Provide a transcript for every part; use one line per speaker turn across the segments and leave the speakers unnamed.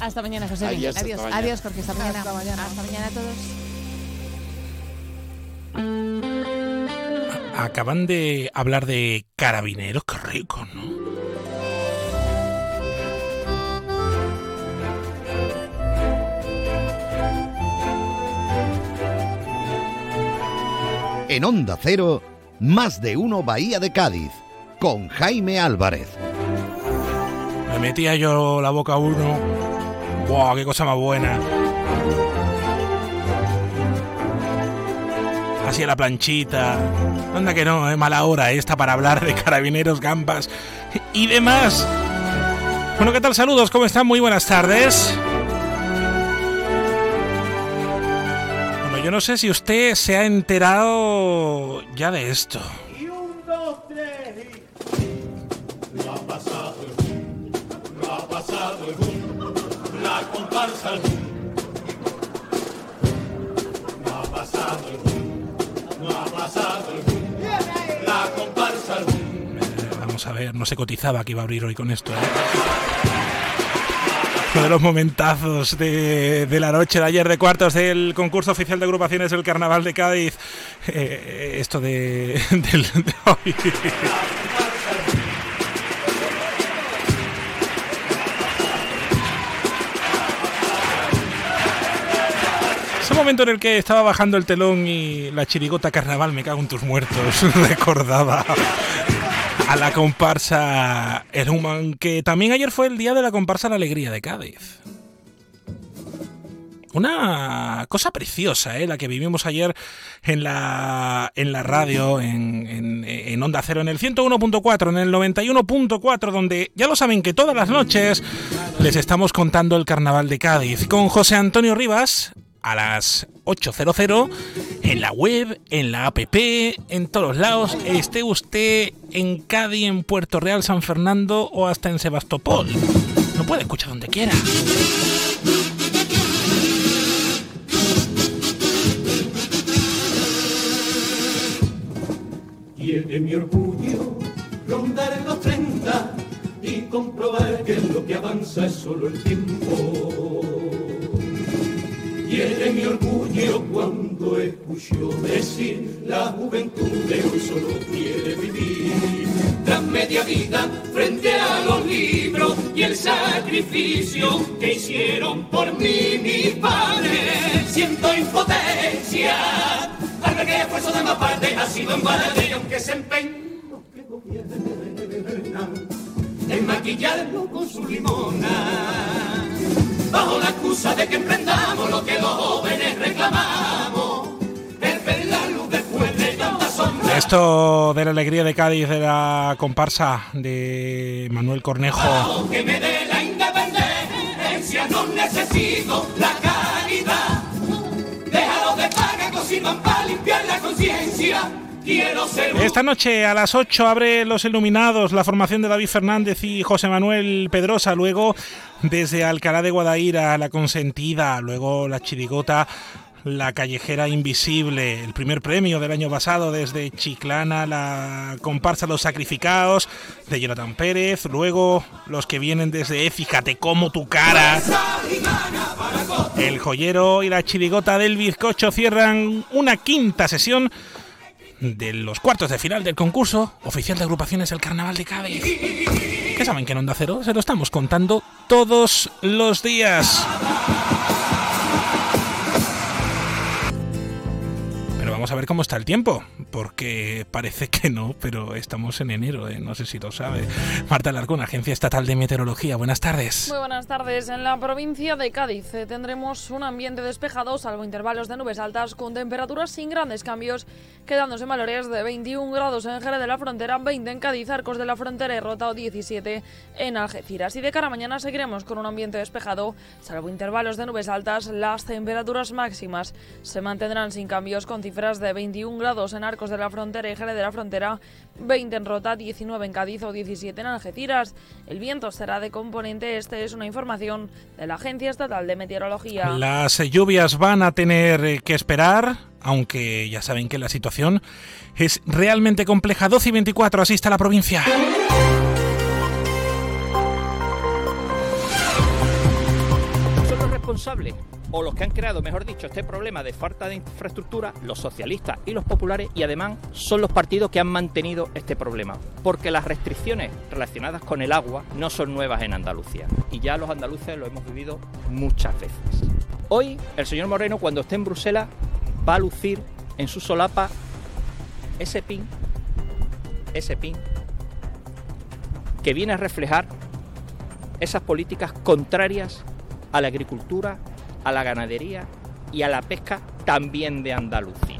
Hasta mañana, José.
Adiós,
Adiós,
hasta mañana.
adiós, Jorge. Hasta mañana.
Hasta mañana.
Hasta mañana a todos.
Acaban de hablar de carabineros, qué rico, ¿no?
En Onda Cero, más de uno Bahía de Cádiz, con Jaime Álvarez.
Me metía yo la boca a uno. ¡Buah, qué cosa más buena! Así a la planchita. Anda que no, es mala hora esta para hablar de carabineros, gambas y demás. Bueno, ¿qué tal? Saludos, ¿cómo están? Muy buenas tardes. Bueno, yo no sé si usted se ha enterado ya de esto.
Comparsa el boom. No ha pasado el boom, no ha pasado el boom, la comparsa el boom.
Eh, Vamos a ver, no se cotizaba que iba a abrir hoy con esto. ¿eh? Uno de los momentazos de, de la noche de ayer de cuartos del concurso oficial de agrupaciones del Carnaval de Cádiz. Eh, esto de, del- de hoy. Momento en el que estaba bajando el telón y la chirigota carnaval, me cago en tus muertos, recordaba a la comparsa El Human, que también ayer fue el día de la comparsa La Alegría de Cádiz. Una cosa preciosa, ¿eh? la que vivimos ayer en la, en la radio, en- en Onda Cero, en el 101.4, en el 91.4, donde ya lo saben que todas las noches les estamos contando el carnaval de Cádiz con José Antonio Rivas a las 8.00 en la web, en la app, en todos lados, esté usted en Cádiz, en Puerto Real, San Fernando o hasta en Sebastopol. No puede escuchar donde quiera.
Tiene mi orgullo rondar los 30 y comprobar que lo que avanza es solo el tiempo. Tiene mi orgullo cuando escucho decir la juventud de hoy solo quiere vivir. Tras media vida frente a los libros y el sacrificio que hicieron por mí mis padres, siento impotencia al ver que esfuerzo de más parte ha sido en balde y aunque se empeñen los que gobiernan en maquillarlo con su limona bajo la excusa de que emprendamos lo que los jóvenes reclamamos. El la luz después de tanta sombra.
Esto de la alegría de Cádiz, de la comparsa de Manuel Cornejo.
que me dé la independencia no necesito la caridad. Déjalo de paga cocinan para limpiar la conciencia
Esta noche a las 8 abre Los Iluminados, la formación de David Fernández y José Manuel Pedrosa. Luego, desde Alcalá de Guadaira, La Consentida. Luego, La Chirigota, La Callejera Invisible. El primer premio del año pasado desde Chiclana, la comparsa Los Sacrificados de Jonathan Pérez. Luego, los que vienen desde Fíjate cómo tu cara. El joyero y la chirigota del bizcocho cierran una quinta sesión de los cuartos de final del concurso oficial de agrupaciones del Carnaval de Cádiz. Que saben que en Onda Cero se lo estamos contando todos los días. Pero vamos a ver cómo está el tiempo, porque parece que no, pero estamos en enero, ¿eh? no sé si lo sabe. Marta Larcón, Agencia Estatal de Meteorología, buenas tardes.
Muy buenas tardes. En la provincia de Cádiz eh, tendremos un ambiente despejado, salvo intervalos de nubes altas, con temperaturas sin grandes cambios, quedándose en valores de 21 grados en Jerez de la Frontera, 20 en Cádiz, Arcos de la Frontera y Rota o 17 en Algeciras. Y de cara a mañana seguiremos con un ambiente despejado, salvo intervalos de nubes altas, las temperaturas máximas se mantendrán sin cambios, con cifras de 21 grados en Arcos de la Frontera y Jerez de la Frontera, 20 en Rota, 19 en Cádiz o 17 en Algeciras. El viento será de componente este, es una información de la Agencia Estatal de Meteorología.
Las lluvias van a tener eh, que esperar, aunque ya saben que la situación es realmente compleja. 12 y 24, así está la provincia.
responsables o los que han creado, mejor dicho, este problema de falta de infraestructura, los socialistas y los populares, y además son los partidos que han mantenido este problema, porque las restricciones relacionadas con el agua no son nuevas en Andalucía, y ya los andaluces lo hemos vivido muchas veces. Hoy, el señor Moreno, cuando esté en Bruselas, va a lucir en su solapa ese pin, ese pin, que viene a reflejar esas políticas contrarias a la agricultura, a la ganadería y a la pesca también de Andalucía.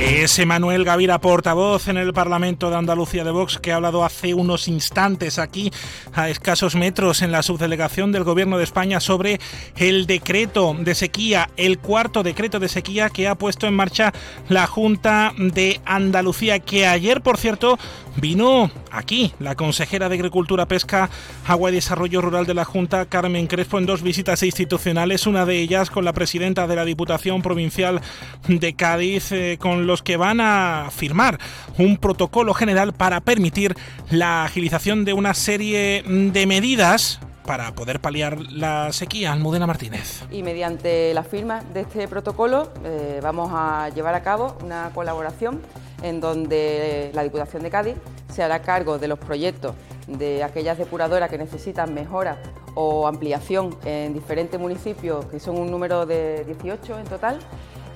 Ese Manuel Gavira, portavoz en el Parlamento de Andalucía de Vox, que ha hablado hace unos instantes aquí, a escasos metros, en la subdelegación del Gobierno de España sobre el decreto de sequía, el cuarto decreto de sequía que ha puesto en marcha la Junta de Andalucía, que ayer, por cierto, vino aquí la consejera de Agricultura, Pesca, Agua y Desarrollo Rural de la Junta, Carmen Crespo, en dos visitas institucionales, una de ellas con la presidenta de la Diputación Provincial de Cádiz, eh, con los que van a firmar un protocolo general para permitir la agilización de una serie de medidas para poder paliar la sequía. Almudena Martínez.
Y mediante la firma de este protocolo eh, vamos a llevar a cabo una colaboración en donde la Diputación de Cádiz se hará cargo de los proyectos de aquellas depuradoras que necesitan mejora o ampliación en diferentes municipios, que son un número de 18 en total,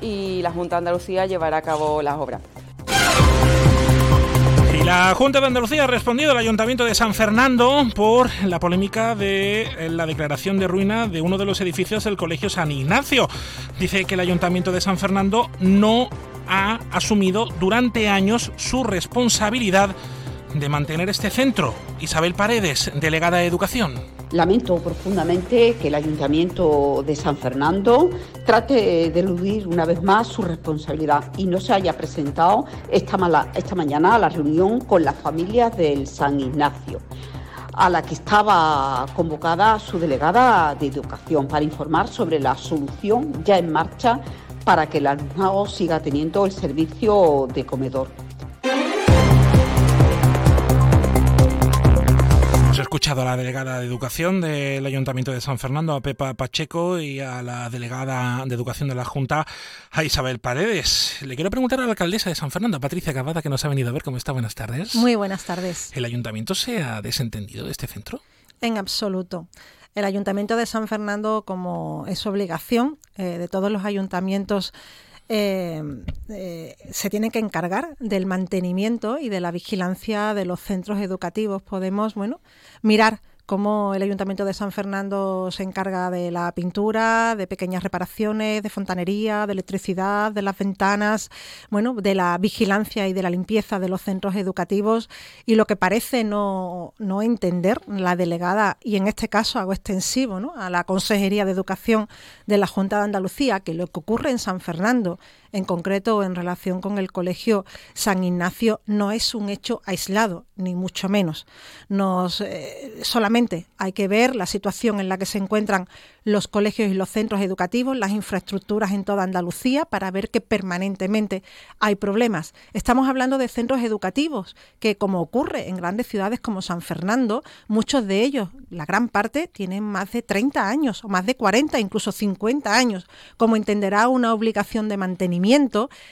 y la Junta de Andalucía llevará a cabo las obras.
Y la Junta de Andalucía ha respondido al Ayuntamiento de San Fernando por la polémica de eh, la declaración de ruina de uno de los edificios del Colegio San Ignacio. Dice que el Ayuntamiento de San Fernando no ha asumido durante años su responsabilidad de mantener este centro. Isabel Paredes, delegada de Educación.
Lamento profundamente que el Ayuntamiento de San Fernando trate de eludir una vez más su responsabilidad y no se haya presentado esta, esta mañana a la reunión con las familias del San Ignacio a la que estaba convocada su delegada de Educación para informar sobre la solución ya en marcha para que el alumnado siga teniendo el servicio de comedor.
Escuchado a la delegada de Educación del Ayuntamiento de San Fernando, a Pepa Pacheco, y a la delegada de Educación de la Junta, a Isabel Paredes. Le quiero preguntar a la alcaldesa de San Fernando, a Patricia Cavada, que nos ha venido a ver. ¿Cómo está? Buenas tardes.
Muy buenas tardes.
¿El Ayuntamiento se ha desentendido de este centro?
En absoluto. El Ayuntamiento de San Fernando, como es obligación eh, de todos los ayuntamientos, eh, eh, se tiene que encargar del mantenimiento y de la vigilancia de los centros educativos. Podemos, bueno, mirar cómo el Ayuntamiento de San Fernando se encarga de la pintura, de pequeñas reparaciones, de fontanería, de electricidad, de las ventanas, bueno, de la vigilancia y de la limpieza de los centros educativos. Y lo que parece no, no entender la delegada, y en este caso hago extensivo ¿no? a la Consejería de Educación de la Junta de Andalucía, que lo que ocurre en San Fernando en concreto en relación con el Colegio San Ignacio, no es un hecho aislado, ni mucho menos. Nos, eh, solamente hay que ver la situación en la que se encuentran los colegios y los centros educativos, las infraestructuras en toda Andalucía, para ver que permanentemente hay problemas. Estamos hablando de centros educativos que, como ocurre en grandes ciudades como San Fernando, muchos de ellos, la gran parte, tienen más de 30 años, o más de 40, incluso 50 años, como entenderá una obligación de mantenimiento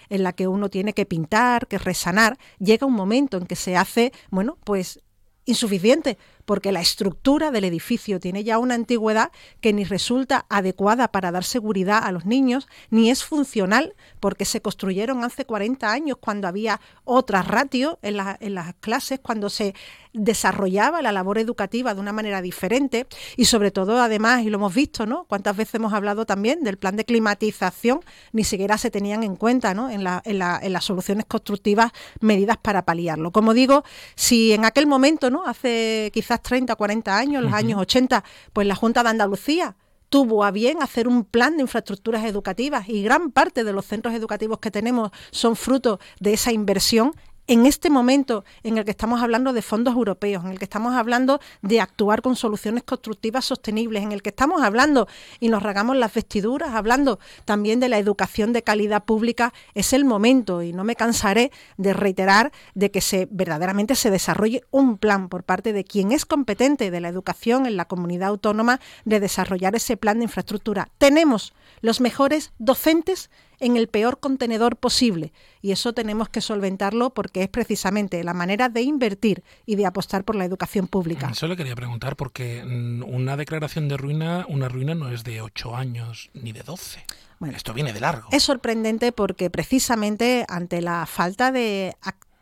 en la que uno tiene que pintar, que resanar, llega un momento en que se hace, bueno, pues insuficiente porque la estructura del edificio tiene ya una antigüedad que ni resulta adecuada para dar seguridad a los niños, ni es funcional porque se construyeron hace 40 años cuando había otra ratio en, las clases, cuando se desarrollaba la labor educativa de una manera diferente y sobre todo además, y lo hemos visto, ¿no? Cuántas veces hemos hablado también del plan de climatización, ni siquiera se tenían en cuenta ¿no? en las soluciones constructivas medidas para paliarlo. Como digo, si en aquel momento, ¿no? Hace quizás 30, 40 años, los años 80, pues la Junta de Andalucía tuvo a bien hacer un plan de infraestructuras educativas y gran parte de los centros educativos que tenemos son fruto de esa inversión en este momento en el que estamos hablando de fondos europeos, en el que estamos hablando de actuar con soluciones constructivas sostenibles, en el que estamos hablando y nos regamos las vestiduras, hablando también de la educación de calidad pública, es el momento y no me cansaré de reiterar de que se verdaderamente se desarrolle un plan por parte de quien es competente de la educación en la comunidad autónoma de desarrollar ese plan de infraestructura. Tenemos los mejores docentes en el peor contenedor posible. Y eso tenemos que solventarlo porque es precisamente la manera de invertir y de apostar por la educación pública.
Eso le quería preguntar porque mm, una declaración de ruina, una ruina no es de 8 años ni de 12. Bueno, Esto viene de largo.
Es sorprendente porque precisamente ante la falta de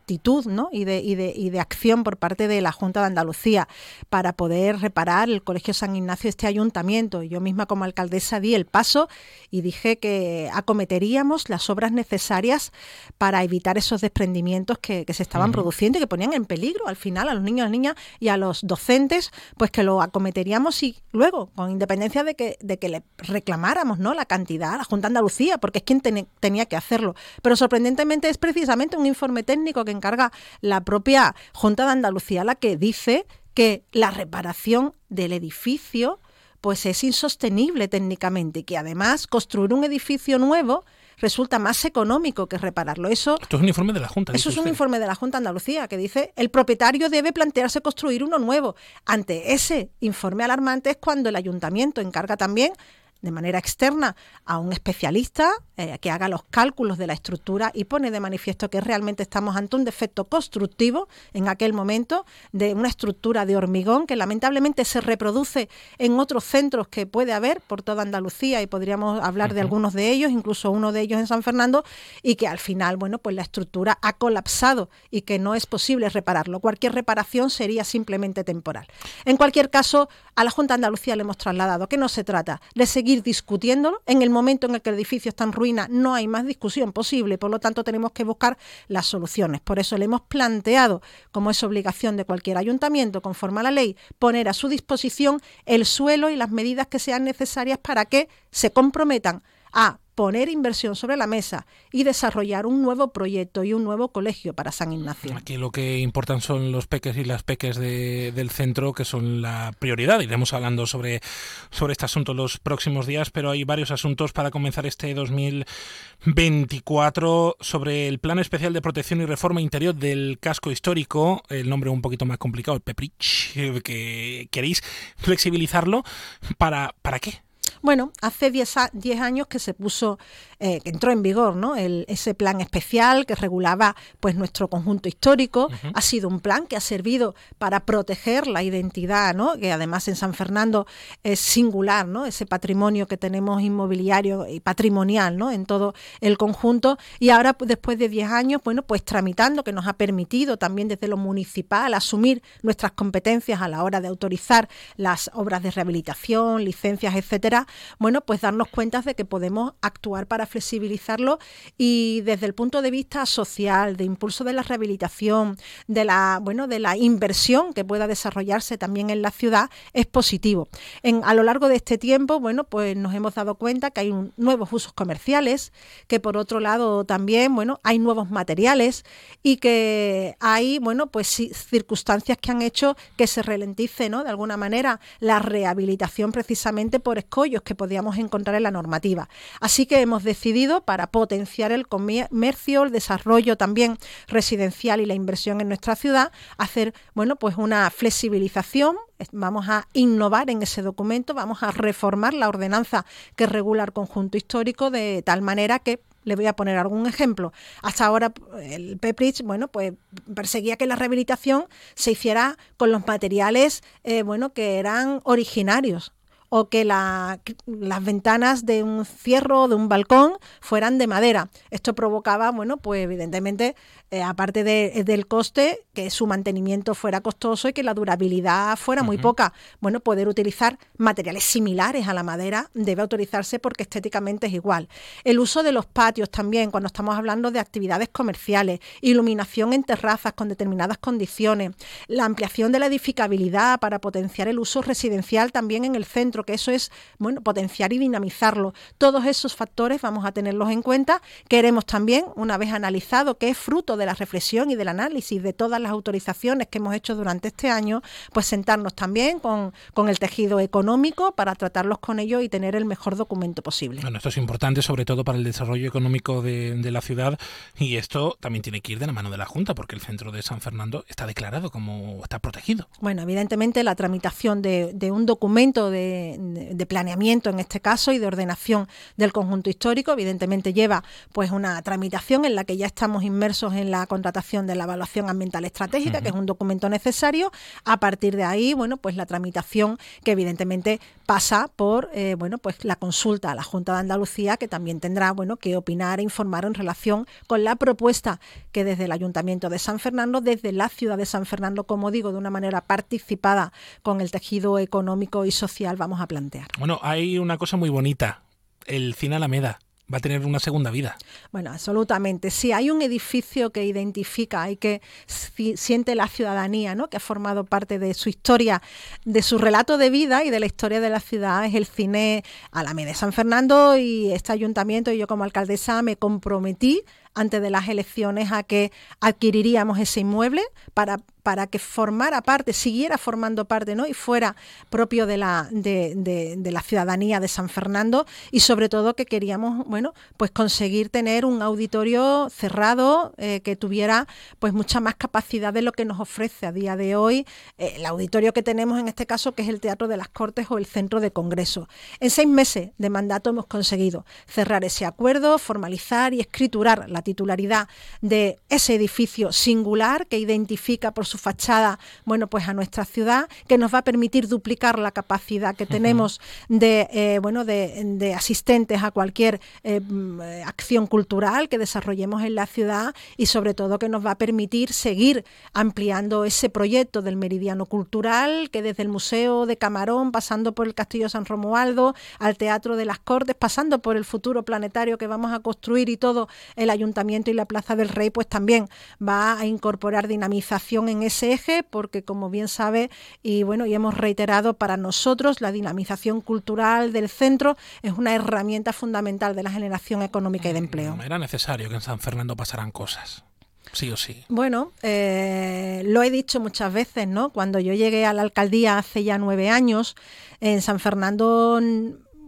actitud ¿no? y, de, y, de, y de acción por parte de la Junta de Andalucía para poder reparar el Colegio San Ignacio, este ayuntamiento. Yo misma como alcaldesa di el paso y dije que acometeríamos las obras necesarias para evitar esos desprendimientos que, que se estaban produciendo y que ponían en peligro al final a los niños, a las niñas y a los docentes, pues que lo acometeríamos y luego, con independencia de que, de que le reclamáramos ¿no? la cantidad a la Junta de Andalucía, porque es quien tenía que hacerlo. Pero sorprendentemente es precisamente un informe técnico que encarga la propia Junta de Andalucía la que dice que la reparación del edificio pues es insostenible técnicamente y que además construir un edificio nuevo resulta más económico que repararlo. Eso,
Esto es un informe de la Junta.
Eso es un informe de la Junta de Andalucía que dice el propietario debe plantearse construir uno nuevo. Ante ese informe alarmante es cuando el ayuntamiento encarga también de manera externa a un especialista eh, que haga los cálculos de la estructura y pone de manifiesto que realmente estamos ante un defecto constructivo en aquel momento de una estructura de hormigón que lamentablemente se reproduce en otros centros que puede haber por toda Andalucía y podríamos hablar de algunos de ellos, incluso uno de ellos en San Fernando, y que al final, bueno, pues la estructura ha colapsado y que no es posible repararlo. Cualquier reparación sería simplemente temporal. En cualquier caso, a la Junta de Andalucía le hemos trasladado que no se trata de seguir discutiéndolo. En el momento en el que el edificio está en ruina no hay más discusión posible, por lo tanto tenemos que buscar las soluciones. Por eso le hemos planteado, como es obligación de cualquier ayuntamiento, conforme a la ley, poner a su disposición el suelo y las medidas que sean necesarias para que se comprometan a poner inversión sobre la mesa y desarrollar un nuevo proyecto y un nuevo colegio para San Ignacio.
Aquí lo que importan son los peques y las peques del centro, que son la prioridad. Iremos hablando sobre, sobre este asunto los próximos días, pero hay varios asuntos para comenzar este 2024 sobre el Plan Especial de Protección y Reforma Interior del Casco Histórico, el nombre un poquito más complicado, el PEPRICH, que queréis flexibilizarlo. ¿Para, ¿Para qué?
Bueno, hace 10 años que se puso, eh, que entró en vigor ¿no? ese plan especial que regulaba pues nuestro conjunto histórico. Ha sido un plan que ha servido para proteger la identidad, ¿no? que además en San Fernando es singular, ¿no? ese patrimonio que tenemos inmobiliario y patrimonial ¿no? en todo el conjunto. Y ahora, pues, después de 10 años, bueno, pues tramitando, que nos ha permitido también desde lo municipal asumir nuestras competencias a la hora de autorizar las obras de rehabilitación, licencias, etcétera, bueno, pues darnos cuenta de que podemos actuar para flexibilizarlo y desde el punto de vista social, de impulso de la rehabilitación, de la, bueno, de la inversión que pueda desarrollarse también en la ciudad, es positivo. En, a lo largo de este tiempo, bueno, pues nos hemos dado cuenta que hay nuevos usos comerciales, que por otro lado también, bueno, hay nuevos materiales y que hay, bueno, pues circunstancias que han hecho que se ralentice, ¿no? De alguna manera la rehabilitación precisamente por escollos que podíamos encontrar en la normativa. Así que hemos decidido, para potenciar el comercio, el desarrollo también residencial y la inversión en nuestra ciudad, hacer bueno, pues una flexibilización vamos a innovar en ese documento, vamos a reformar la ordenanza que regula el conjunto histórico de tal manera que le voy a poner algún ejemplo. Hasta ahora el Peprich, bueno, pues perseguía que la rehabilitación se hiciera con los materiales, eh, bueno, que eran originarios o que las ventanas de un cierro o de un balcón fueran de madera. Esto provocaba, bueno, pues evidentemente, eh, aparte del coste, que su mantenimiento fuera costoso y que la durabilidad fuera muy poca. Bueno, poder utilizar materiales similares a la madera debe autorizarse porque estéticamente es igual. El uso de los patios también, cuando estamos hablando de actividades comerciales, iluminación en terrazas con determinadas condiciones, la ampliación de la edificabilidad para potenciar el uso residencial también en el centro centro, que eso es, bueno, potenciar y dinamizarlo. Todos esos factores vamos a tenerlos en cuenta. Queremos también, una vez analizado que es fruto de la reflexión y del análisis de todas las autorizaciones que hemos hecho durante este año, pues sentarnos también con, con el tejido económico para tratarlos con ellos y tener el mejor documento posible.
Bueno, esto es importante sobre todo para el desarrollo económico de, de la ciudad y esto también tiene que ir de la mano de la Junta porque el centro de San Fernando está declarado como está protegido.
Bueno, evidentemente la tramitación de, de un documento de, de, planeamiento en este caso y de ordenación del conjunto histórico, evidentemente lleva pues una tramitación en la que ya estamos inmersos en la contratación de la evaluación ambiental estratégica, uh -huh. que es un documento necesario. A partir de ahí, bueno, pues la tramitación que evidentemente pasa por eh, bueno, pues la consulta a la Junta de Andalucía, que también tendrá bueno, que opinar e informar en relación con la propuesta que desde el Ayuntamiento de San Fernando, desde la ciudad de San Fernando, como digo, de una manera participada con el tejido económico y social, vamos a plantear.
Bueno, hay una cosa muy bonita, el Cine Alameda va a tener una segunda vida.
Bueno, absolutamente. Si hay un edificio que identifica y que siente la ciudadanía, ¿no? que ha formado parte de su historia, de su relato de vida y de la historia de la ciudad, es el cine Alameda de San Fernando y este ayuntamiento y yo como alcaldesa me comprometí antes de las elecciones a que adquiriríamos ese inmueble para, para que formara parte, siguiera formando parte ¿no? y fuera propio de la, de, la ciudadanía de San Fernando y sobre todo que queríamos bueno, pues conseguir tener un auditorio cerrado eh, que tuviera pues mucha más capacidad de lo que nos ofrece a día de hoy eh, el auditorio que tenemos en este caso que es el Teatro de las Cortes o el Centro de Congreso. En seis meses de mandato hemos conseguido cerrar ese acuerdo, formalizar y escriturar la titularidad de ese edificio singular que identifica por su fachada, bueno, pues a nuestra ciudad, que nos va a permitir duplicar la capacidad que tenemos de, eh, bueno, de, de, asistentes a cualquier eh, acción cultural que desarrollemos en la ciudad y sobre todo que nos va a permitir seguir ampliando ese proyecto del meridiano cultural que desde el Museo de Camarón, pasando por el Castillo San Romualdo, al Teatro de las Cortes, pasando por el futuro planetario que vamos a construir y todo el ayuntamiento y la Plaza del Rey, pues también va a incorporar dinamización en ese eje, porque como bien sabe, y bueno, y hemos reiterado, para nosotros la dinamización cultural del centro es una herramienta fundamental de la generación económica y de empleo.
Era necesario que en San Fernando pasaran cosas sí o sí.
Bueno, eh, lo he dicho muchas veces, ¿no? Cuando yo llegué a la alcaldía hace ya nueve años, en San Fernando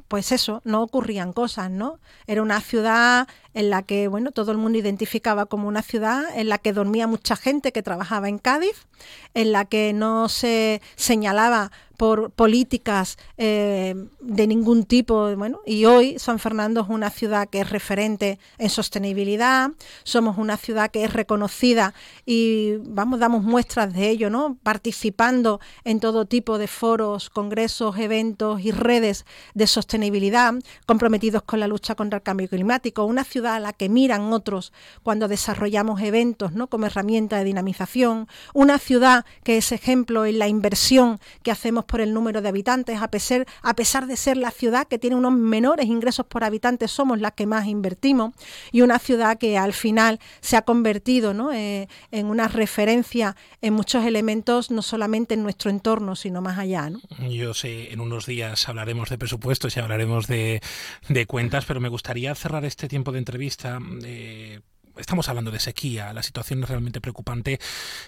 pues eso, no ocurrían cosas, ¿no? Era una ciudad en la que, bueno, todo el mundo identificaba como una ciudad en la que dormía mucha gente que trabajaba en Cádiz, en la que no se señalaba por políticas eh, de ningún tipo. Bueno, y hoy San Fernando es una ciudad que es referente en sostenibilidad, somos una ciudad que es reconocida y vamos, damos muestras de ello, ¿no? Participando en todo tipo de foros, congresos, eventos y redes de sostenibilidad, comprometidos con la lucha contra el cambio climático, una ciudad a la que miran otros cuando desarrollamos eventos, ¿no? Como herramienta de dinamización, una ciudad que es ejemplo en la inversión que hacemos por el número de habitantes, a pesar, a pesar de ser la ciudad que tiene unos menores ingresos por habitante, somos las que más invertimos, y una ciudad que al final se ha convertido ¿no? eh, en una referencia en muchos elementos, no solamente en nuestro entorno, sino más allá. ¿no?
Yo sé, en unos días hablaremos de presupuestos y hablaremos de, de cuentas, pero me gustaría cerrar este tiempo de entrevista. Eh, estamos hablando de sequía, la situación es realmente preocupante.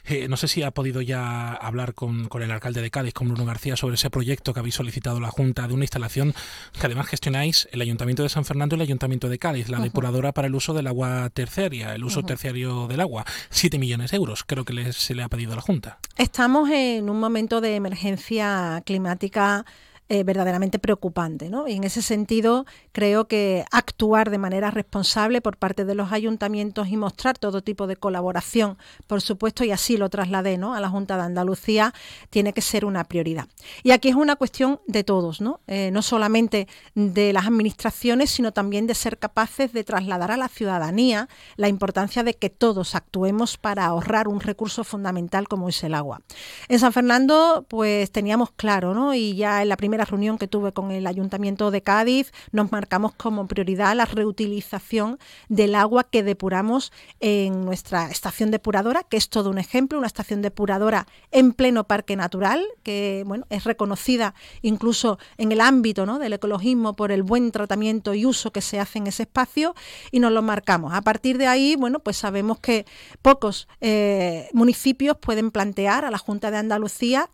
Eh, no sé si ha podido ya hablar con, con, el alcalde de Cádiz, con Bruno García, sobre ese proyecto que habéis solicitado la Junta de una instalación que además gestionáis el Ayuntamiento de San Fernando y el Ayuntamiento de Cádiz, la uh -huh. depuradora para el uso del agua terciaria, el uso uh -huh. terciario del agua. Siete millones de euros, creo que les, se le ha pedido a la Junta.
Estamos en un momento de emergencia climática eh, verdaderamente preocupante. ¿no? Y en ese sentido, creo que actuar de manera responsable por parte de los ayuntamientos y mostrar todo tipo de colaboración, por supuesto, y así lo trasladé ¿no? a la Junta de Andalucía, tiene que ser una prioridad. Y aquí es una cuestión de todos, no, eh, no solamente de las administraciones, sino también de ser capaces de trasladar a la ciudadanía la importancia de que todos actuemos para ahorrar un recurso fundamental como es el agua. En San Fernando, pues teníamos claro, ¿no? y ya en la primera primera reunión que tuve con el Ayuntamiento de Cádiz, nos marcamos como prioridad la reutilización del agua que depuramos en nuestra estación depuradora, que es todo un ejemplo, una estación depuradora en pleno parque natural, que bueno, es reconocida incluso en el ámbito ¿no? del ecologismo por el buen tratamiento y uso que se hace en ese espacio, y nos lo marcamos. A partir de ahí, bueno, pues sabemos que pocos eh, municipios pueden plantear a la Junta de Andalucía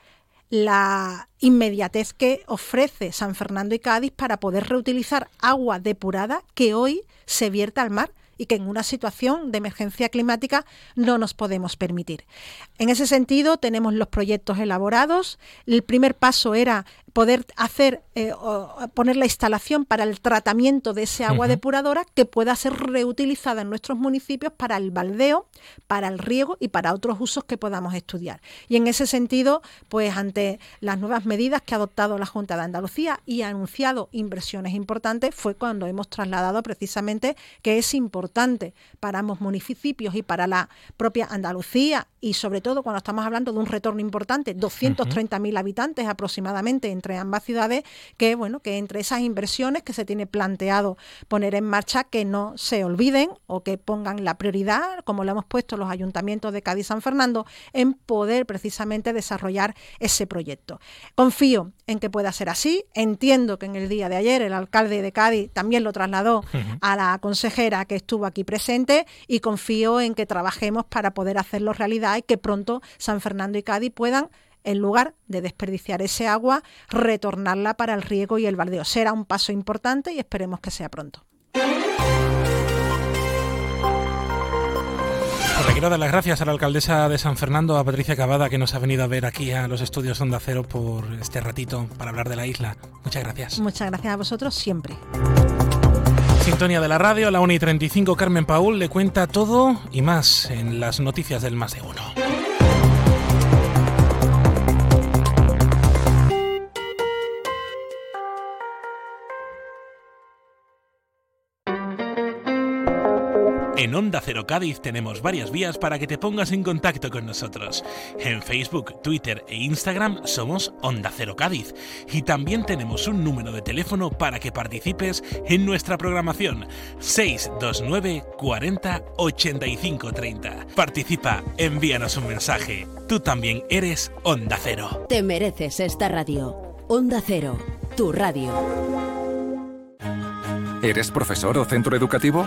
la inmediatez que ofrece San Fernando y Cádiz para poder reutilizar agua depurada que hoy se vierte al mar y que en una situación de emergencia climática no nos podemos permitir. En ese sentido, tenemos los proyectos elaborados. El primer paso era poder hacer eh, poner la instalación para el tratamiento de ese agua depuradora que pueda ser reutilizada en nuestros municipios para el baldeo, para el riego y para otros usos que podamos estudiar. Y en ese sentido, pues ante las nuevas medidas que ha adoptado la Junta de Andalucía y ha anunciado inversiones importantes, fue cuando hemos trasladado precisamente que es importante para ambos municipios y para la propia Andalucía y sobre todo cuando estamos hablando de un retorno importante, 230.000 habitantes aproximadamente en entre ambas ciudades, que bueno, que entre esas inversiones que se tiene planteado poner en marcha, que no se olviden o que pongan la prioridad, como lo hemos puesto los ayuntamientos de Cádiz y San Fernando, en poder precisamente desarrollar ese proyecto. Confío en que pueda ser así. Entiendo que en el día de ayer el alcalde de Cádiz también lo trasladó a la consejera que estuvo aquí presente y confío en que trabajemos para poder hacerlo realidad y que pronto San Fernando y Cádiz puedan en lugar de desperdiciar ese agua, retornarla para el riego y el baldeo. Será un paso importante y esperemos que sea pronto.
Pues le quiero dar las gracias a la alcaldesa de San Fernando, a Patricia Cavada, que nos ha venido a ver aquí a los estudios Onda Cero por este ratito para hablar de la isla. Muchas gracias.
Muchas gracias a vosotros siempre.
Sintonía de la radio, la 1 y 35, Carmen Paul le cuenta todo y más en las noticias del Más de Uno. En Onda Cero Cádiz tenemos varias vías para que te pongas en contacto con nosotros. En Facebook, Twitter e Instagram somos Onda Cero Cádiz. Y también tenemos un número de teléfono para que participes en nuestra programación. 629 40 85 30. Participa, envíanos un mensaje. Tú también eres Onda Cero.
Te mereces esta radio. Onda Cero, tu radio.
¿Eres profesor o centro educativo?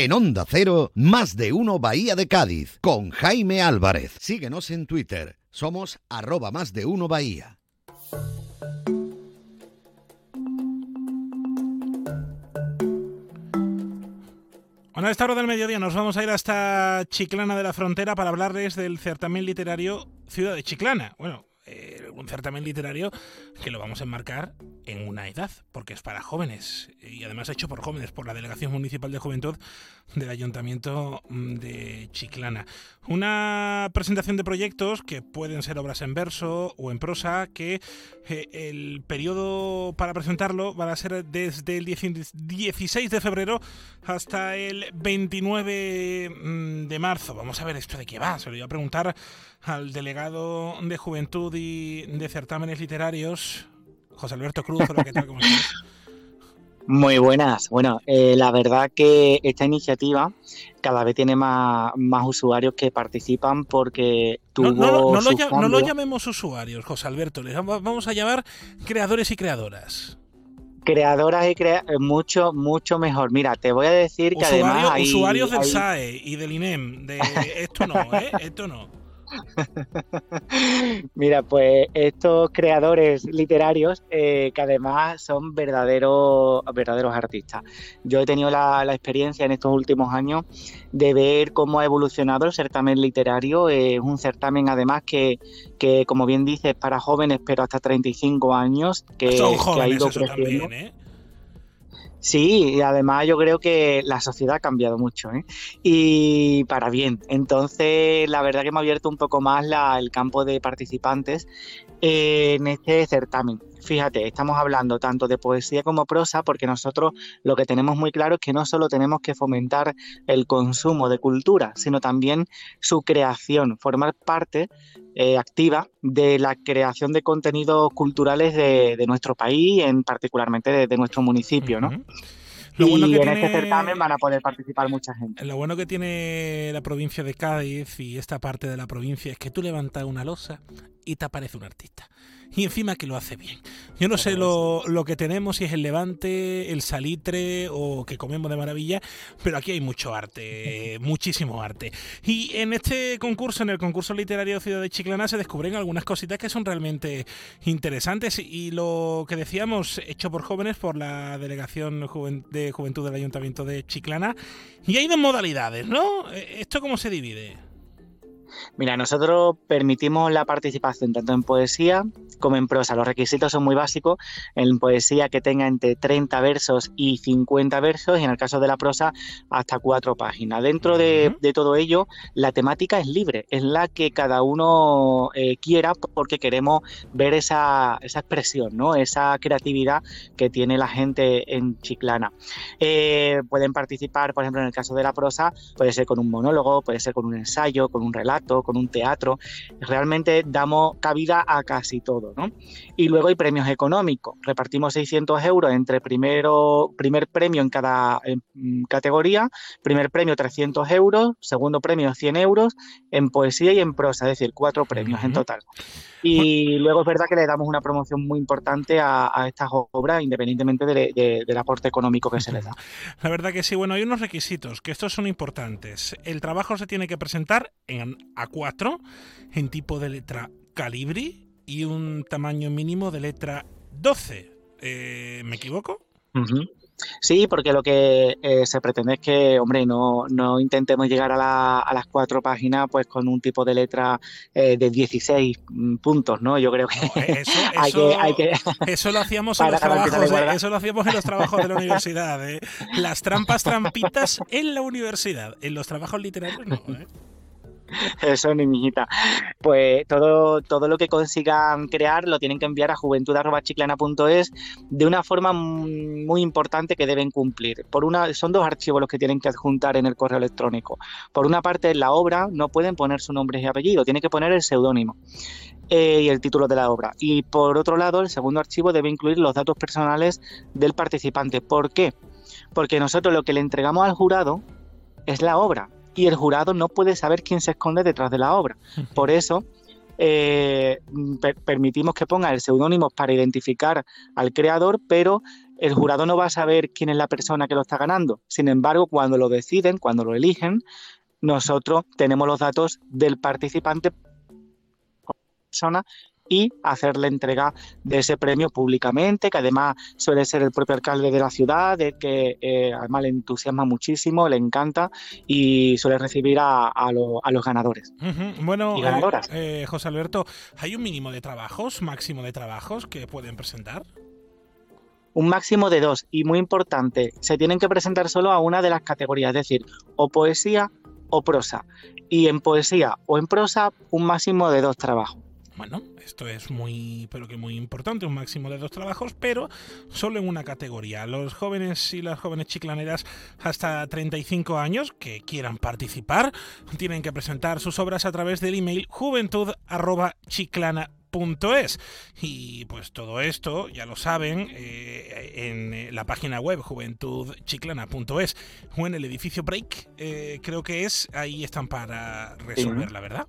En Onda Cero, más de uno Bahía de Cádiz, con Jaime Álvarez. Síguenos en Twitter, somos arroba más de uno Bahía.
Bueno, a esta hora del mediodía nos vamos a ir hasta Chiclana de la Frontera para hablarles del certamen literario Ciudad de Chiclana. Bueno, eh, un certamen literario que lo vamos a enmarcar en una edad, porque es para jóvenes y además hecho por jóvenes, por la Delegación Municipal de Juventud del Ayuntamiento mm, de Chiclana. Una presentación de proyectos que pueden ser obras en verso o en prosa, que eh, el periodo para presentarlo va a ser desde el 16 de febrero hasta el 29 mm, de marzo. Vamos a ver esto de qué va, se lo voy a preguntar al delegado de Juventud y de certámenes literarios, José Alberto Cruz. ¿qué tal? ¿Cómo
Muy buenas. Bueno, eh, la verdad que esta iniciativa cada vez tiene más, más usuarios que participan porque tuvo.
No, no, no, lo, llamemos usuarios, José Alberto. Les vamos a llamar creadores y creadoras.
Creadoras y creadoras, mucho, mucho mejor. Mira, te voy a decir que además.
Hay, usuarios del SAE y del INEM. De, esto no, ¿eh? Esto no.
Mira, pues estos creadores literarios eh, que además son verdaderos, verdaderos artistas. Yo he tenido la, experiencia en estos últimos años de ver cómo ha evolucionado el certamen literario. Es un certamen además que, que, como bien dices, para jóvenes, pero hasta 35 años, que,
son jóvenes,
ha ido
creciendo. También, ¿eh?
Sí, y además yo creo que la sociedad ha cambiado mucho, ¿eh? Y para bien. Entonces, la verdad que me ha abierto un poco más el campo de participantes en este certamen. Fíjate, estamos hablando tanto de poesía como prosa porque nosotros lo que tenemos muy claro es que no solo tenemos que fomentar el consumo de cultura, sino también su creación, formar parte eh, activa de la creación de contenidos culturales de, nuestro país, en particularmente de, nuestro municipio, ¿no? y en este certamen van a poder participar mucha gente.
Lo bueno que tiene la provincia de Cádiz y esta parte de la provincia es que tú levantas una losa y te aparece un artista y encima que lo hace bien. Yo no sé lo, lo, que tenemos, si es el levante, el salitre o que comemos de maravilla, pero aquí hay mucho arte, muchísimo arte. Y en este concurso, en el concurso literario Ciudad de Chiclana, se descubren algunas cositas que son realmente interesantes y lo que decíamos, hecho por jóvenes por la Delegación de Juventud del Ayuntamiento de Chiclana. Y hay dos modalidades, ¿no? ¿Esto cómo se divide?
Mira, nosotros permitimos la participación tanto en poesía como en prosa. Los requisitos son muy básicos. En poesía que tenga entre 30 versos y 50 versos y en el caso de la prosa hasta cuatro páginas. Dentro de, todo ello, la temática es libre, es la que cada uno eh, quiera porque queremos ver esa, expresión, ¿no? esa creatividad que tiene la gente en Chiclana. Eh, pueden participar, por ejemplo, en el caso de la prosa, puede ser con un monólogo, puede ser con un ensayo, con un relato con un teatro. Realmente damos cabida a casi todo. ¿no? Y luego hay premios económicos. Repartimos 600 euros entre primero, primer premio en cada mm, categoría, primer premio 300 euros, segundo premio 100 euros en poesía y en prosa, es decir, cuatro premios en total. Y luego es verdad que le damos una promoción muy importante a, estas obras, independientemente del aporte económico que se les da.
La verdad que sí, bueno, hay unos requisitos, que estos son importantes. El trabajo se tiene que presentar en A4, en tipo de letra calibri y un tamaño mínimo de letra 12. Eh, ¿Me equivoco?
Sí, porque lo que eh, se pretende es que, hombre, no, no intentemos llegar a, a, las cuatro páginas pues con un tipo de letra eh, de 16 mm, puntos, ¿no? Yo creo que,
eso, hay, que, hay, que, eso lo hacíamos en los trabajos, de, eso lo hacíamos en los trabajos de la universidad, ¿eh? Las trampas trampitas en la universidad, en los trabajos literarios no, ¿eh?
Eso, ni mijita. Pues todo, todo lo que consigan crear lo tienen que enviar a juventud.chiclana.es de una forma muy importante que deben cumplir. Por una, son dos archivos los que tienen que adjuntar en el correo electrónico. Por una parte, la obra no pueden poner su nombre y apellido, tienen que poner el seudónimo. Eh, y el título de la obra. Y por otro lado, el segundo archivo debe incluir los datos personales del participante. ¿Por qué? Porque nosotros lo que le entregamos al jurado es la obra, y el jurado no puede saber quién se esconde detrás de la obra. Por eso eh, permitimos que ponga el seudónimo para identificar al creador, pero el jurado no va a saber quién es la persona que lo está ganando. Sin embargo, cuando lo deciden, cuando lo eligen, nosotros tenemos los datos del participante persona y hacer la entrega de ese premio públicamente, que además suele ser el propio alcalde de la ciudad, de que eh, además le entusiasma muchísimo, le encanta y suele recibir a, los ganadores.
Bueno, eh, eh, José Alberto, ¿hay un mínimo de trabajos, máximo de trabajos que pueden presentar?
un máximo de dos y muy importante, se tienen que presentar solo a una de las categorías, es decir, o poesía o prosa. Y en poesía o en prosa, un máximo de dos trabajos.
Bueno, esto es muy, pero que muy importante, un máximo de dos trabajos, pero solo en una categoría. Los jóvenes y las jóvenes chiclaneras hasta 35 años que quieran participar tienen que presentar sus obras a través del email juventud@chiclana.es y pues todo esto ya lo saben eh, en la página web juventudchiclana.es o en el edificio Break eh, creo que es ahí están para resolver la verdad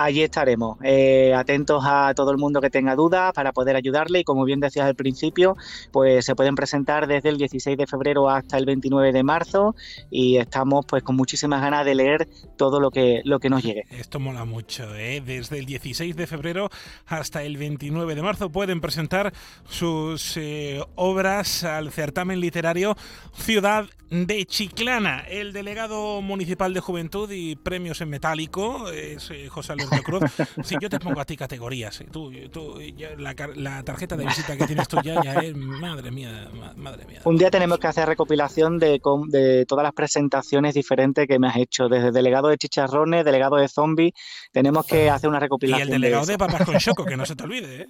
allí estaremos, eh, atentos a todo el mundo que tenga dudas para poder ayudarle y como bien decías al principio, pues se pueden presentar desde el 16 de febrero hasta el 29 de marzo y estamos pues con muchísimas ganas de leer todo lo que, lo que nos llegue.
Esto mola mucho, ¿eh? desde el 16 de febrero hasta el 29 de marzo pueden presentar sus eh, obras al certamen literario Ciudad de Chiclana. El delegado municipal de Juventud y Premios en Metálico es José Alberto Cruz. Si yo te pongo a ti categorías, tú, tú la, la, tarjeta de visita que tienes tú ya, ya es, madre mía, madre mía.
Un día tenemos que hacer recopilación de, de todas las presentaciones diferentes que me has hecho, desde delegado de chicharrones, delegado de zombies, tenemos que hacer una recopilación.
Y el delegado de, papas con choco, que no se te olvide, ¿eh?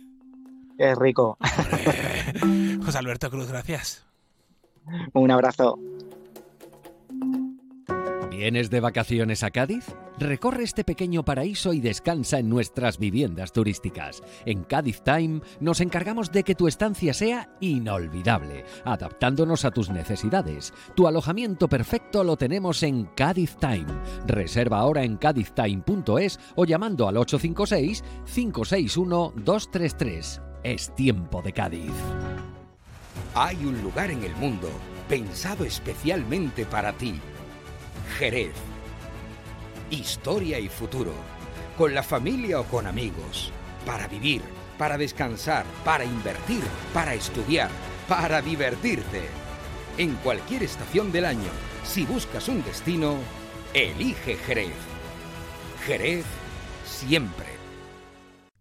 Es rico.
José Alberto Cruz, gracias.
Un abrazo.
¿Vienes de vacaciones a Cádiz? Recorre este pequeño paraíso y descansa en nuestras viviendas turísticas. En Cádiz Time nos encargamos de que tu estancia sea inolvidable, adaptándonos a tus necesidades. Tu alojamiento perfecto lo tenemos en Cádiz Time. Reserva ahora en cadiztime.es o llamando al 856 561 233. Es tiempo de Cádiz.
Hay un lugar en el mundo pensado especialmente para ti. Jerez. Historia y futuro. Con la familia o con amigos. Para vivir, para descansar, para invertir, para estudiar, para divertirte. En cualquier estación del año, si buscas un destino, elige Jerez. Jerez siempre.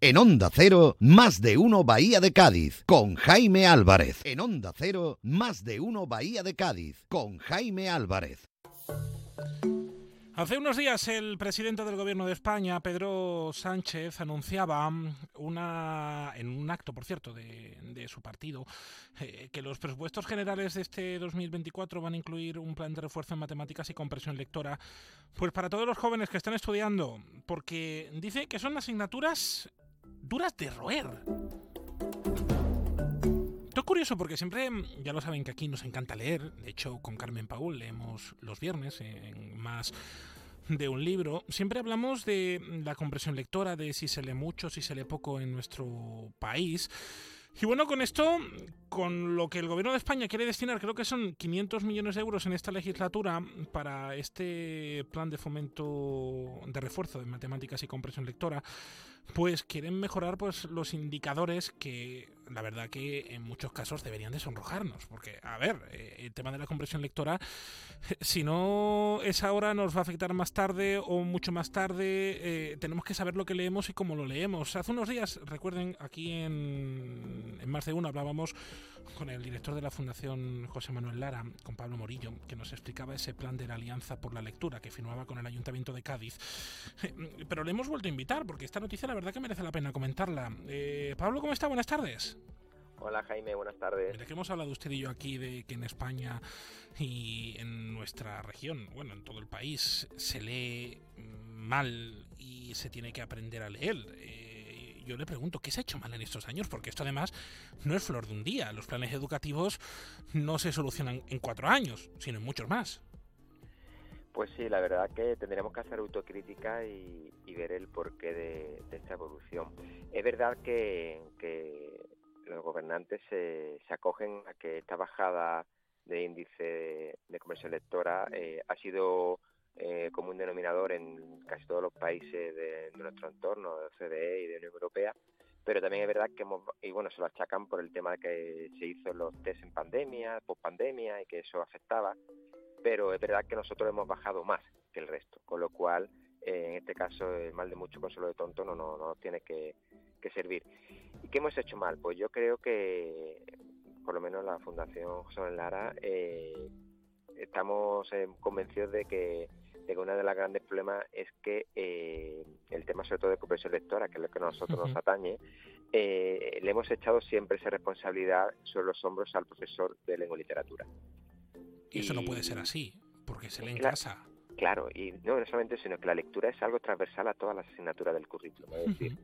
En Onda Cero, más de uno Bahía de Cádiz, con Jaime Álvarez. En Onda Cero, más de uno Bahía de Cádiz, con Jaime Álvarez.
Hace unos días el presidente del Gobierno de España, Pedro Sánchez, anunciaba una, en un acto, por cierto, de, su partido, eh, que los presupuestos generales de este 2024 van a incluir un plan de refuerzo en matemáticas y compresión lectora, pues para todos los jóvenes que están estudiando, porque dice que son asignaturas duras de roer. Curioso porque siempre, ya lo saben que aquí nos encanta leer, de hecho con Carmen Paul leemos los viernes en más de un libro, siempre hablamos de la compresión lectora, de si se lee mucho, si se lee poco en nuestro país. Y bueno, con esto, con lo que el gobierno de España quiere destinar, creo que son 500 millones de euros en esta legislatura para este plan de fomento de refuerzo de matemáticas y compresión lectora, pues quieren mejorar pues los indicadores que la verdad que en muchos casos deberían de sonrojarnos, porque a ver, eh, el tema de la compresión lectora, si no es ahora nos va a afectar más tarde o mucho más tarde, eh, tenemos que saber lo que leemos y cómo lo leemos. Hace unos días, recuerden, aquí en, en más de uno hablábamos con el director de la Fundación José Manuel Lara, con Pablo Morillo, que nos explicaba ese plan de la Alianza por la Lectura que firmaba con el Ayuntamiento de Cádiz. Pero le hemos vuelto a invitar, porque esta noticia la verdad que merece la pena comentarla. Eh, Pablo, ¿cómo está? Buenas tardes.
Hola Jaime, buenas tardes.
Mira que hemos hablado usted y yo aquí de que en España y en nuestra región, bueno, en todo el país, se lee mal y se tiene que aprender a leer. Eh, yo le pregunto, ¿qué se ha hecho mal en estos años? Porque esto además no es flor de un día. Los planes educativos no se solucionan en cuatro años, sino en muchos más.
Pues sí, la verdad que tendríamos que hacer autocrítica y, ver el porqué de, esta evolución. Es verdad que, los gobernantes se, acogen a que esta bajada de índice de, conversión lectora eh, ha sido eh, como un denominador en casi todos los países de, nuestro entorno, de OCDE y de Unión Europea, pero también es verdad que hemos, y bueno, se lo achacan por el tema de que se hizo los test en pandemia, post pandemia y que eso afectaba pero es verdad que nosotros hemos bajado más que el resto, con lo cual eh, en este caso el mal de mucho consuelo de tonto no, no, no tiene que, servir. ¿Y qué hemos hecho mal? Pues yo creo que por lo menos la Fundación José Lara eh, estamos eh, convencidos de que, de que uno de los grandes problemas es que el tema sobre todo de cooperación lectora, que es lo que a nosotros nos atañe, le hemos echado siempre esa responsabilidad sobre los hombros al profesor de lengua y literatura.
Y eso no puede ser así, porque se lee en casa.
Claro, y no, solamente eso, sino que la lectura es algo transversal a todas las asignaturas del currículum. Es decir,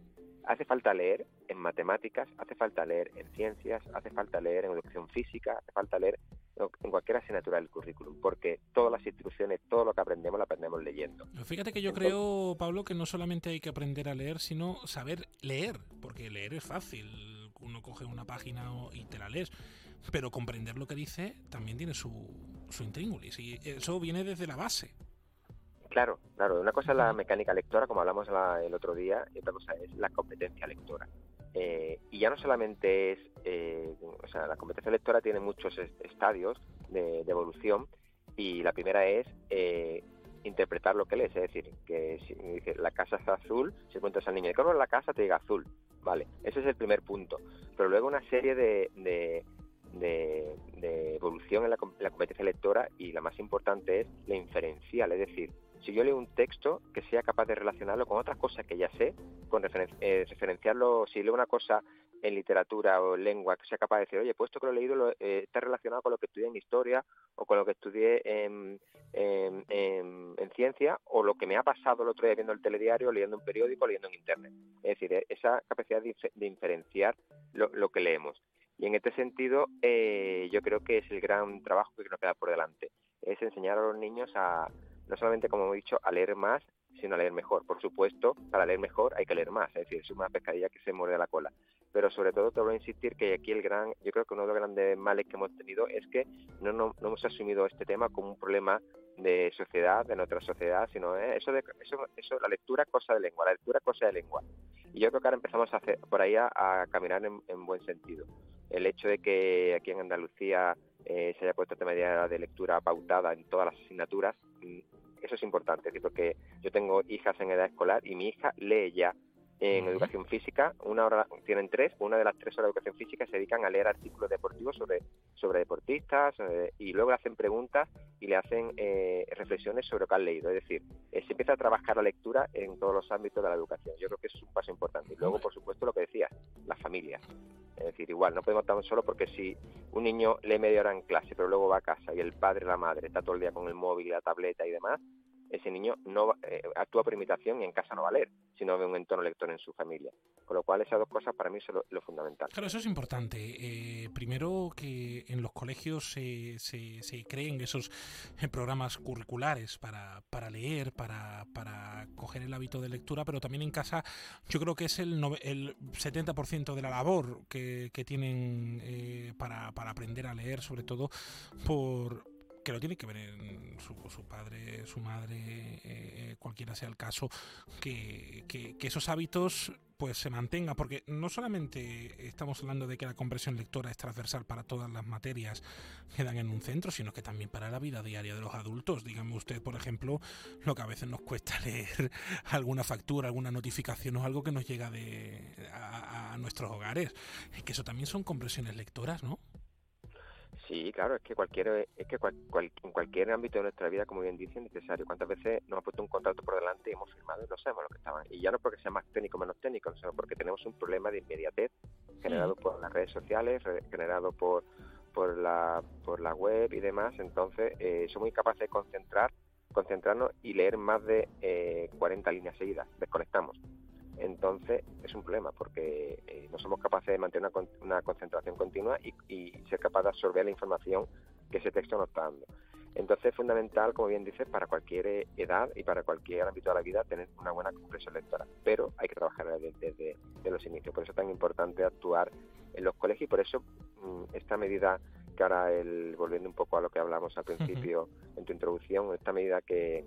hace falta leer en matemáticas, hace falta leer en ciencias, hace falta leer en educación física, hace falta leer en cualquier asignatura del currículum, porque todas las instrucciones, todo lo que aprendemos, lo aprendemos leyendo.
Fíjate que yo creo, Pablo, que no solamente hay que aprender a leer, sino saber leer, porque leer es fácil. Uno coge una página y te la lees pero comprender lo que dice también tiene su, su intríngulis y eso viene desde la base.
Claro, claro. Una cosa es la mecánica lectora, como hablamos el otro día, y otra cosa es la competencia lectora. Eh, y ya no solamente es, eh, o sea, la competencia lectora tiene muchos estadios de, evolución y la primera es eh, interpretar lo que lees, es decir, que si la casa está azul, si encuentras al niño de color la casa te diga azul, vale, ese es el primer punto, pero luego una serie de, de, evolución en la, la, competencia lectora y la más importante es la inferencial, es decir, si yo leo un texto que sea capaz de relacionarlo con otras cosas que ya sé, con eh, referenciarlo, si leo una cosa en literatura o en lengua, que sea capaz de decir, oye, puesto que lo he leído eh, está relacionado con lo que estudié en historia o con lo que estudié en, ciencia o lo que me ha pasado el otro día viendo el telediario, leyendo un periódico, leyendo en internet. Es decir, e-, esa capacidad de, diferenciar lo, que leemos. Y en este sentido, eh, yo creo que es el gran trabajo que nos queda por delante. Es enseñar a los niños a, no solamente, como he dicho, a leer más, sino a leer mejor. Por supuesto, para leer mejor hay que leer más, es decir, es una pescadilla que se muerde la cola. Pero sobre todo te voy a insistir que aquí el gran, yo creo que uno de los grandes males que hemos tenido es que no, no, hemos asumido este tema como un problema de sociedad, de nuestra sociedad, sino eh, eso de eso, eso, la lectura cosa de lengua, la lectura cosa de lengua. Y yo creo que ahora empezamos a hacer por ahí a, caminar en, buen sentido. El hecho de que aquí en Andalucía eh, se haya puesto esta medida de lectura pautada en todas las asignaturas, mm, eso es importante, porque yo tengo hijas en edad escolar y mi hija lee ya en educación física, una hora, tienen tres, una de las tres horas de educación física se dedican a leer artículos deportivos sobre, sobre deportistas eh, y luego le hacen preguntas y le hacen eh, reflexiones sobre lo que han leído. Es decir, eh, se empieza a trabajar la lectura en todos los ámbitos de la educación. Yo creo que eso es un paso importante. Y luego, por supuesto, lo que decías, las familias. Es decir, igual, no podemos estar solo porque si un niño lee media hora en clase, pero luego va a casa y el padre, la madre, está todo el día con el móvil, la tableta y demás, ese niño no eh, actúa por imitación y en casa no va a leer, sino ve un entorno lector en su familia. Con lo cual esas dos cosas para mí son lo, fundamental.
Claro, eso es importante. Eh, primero que en los colegios se, se, creen esos eh, programas curriculares para, para leer, para, para coger el hábito de lectura, pero también en casa yo creo que es el, el 70% de la labor que, que tienen para, para aprender a leer, sobre todo por que lo tiene que ver en su, padre, su madre, eh, eh, cualquiera sea el caso, que, esos hábitos pues se mantengan, porque no solamente estamos hablando de que la compresión lectora es transversal para todas las materias que dan en un centro, sino que también para la vida diaria de los adultos. Dígame usted, por ejemplo, lo que a veces nos cuesta leer alguna factura, alguna notificación o algo que nos llega de, a, a nuestros hogares, que eso también son compresiones lectoras, ¿no?
Sí, claro, es que cualquier es que en cualquier ámbito de nuestra vida, como bien dice, es necesario. ¿Cuántas veces nos ha puesto un contrato por delante y hemos firmado y no sabemos lo que estaban? Y ya no porque sea más técnico o menos técnico, sino porque tenemos un problema de inmediatez generado por las redes sociales, generado por por la por la web y demás. Entonces, eh, somos incapaces de concentrar concentrarnos y leer más de eh, 40 líneas seguidas. Desconectamos entonces es un problema porque eh, no somos capaces de mantener una, concentración continua y, ser capaz de absorber la información que ese texto nos está dando. Entonces es fundamental, como bien dices, para cualquier edad y para cualquier ámbito de la vida tener una buena comprensión lectora, pero hay que trabajar desde, los inicios. Por eso es tan importante actuar en los colegios y por eso mm, esta medida que ahora, el, volviendo un poco a lo que hablamos al principio en tu introducción, esta medida que,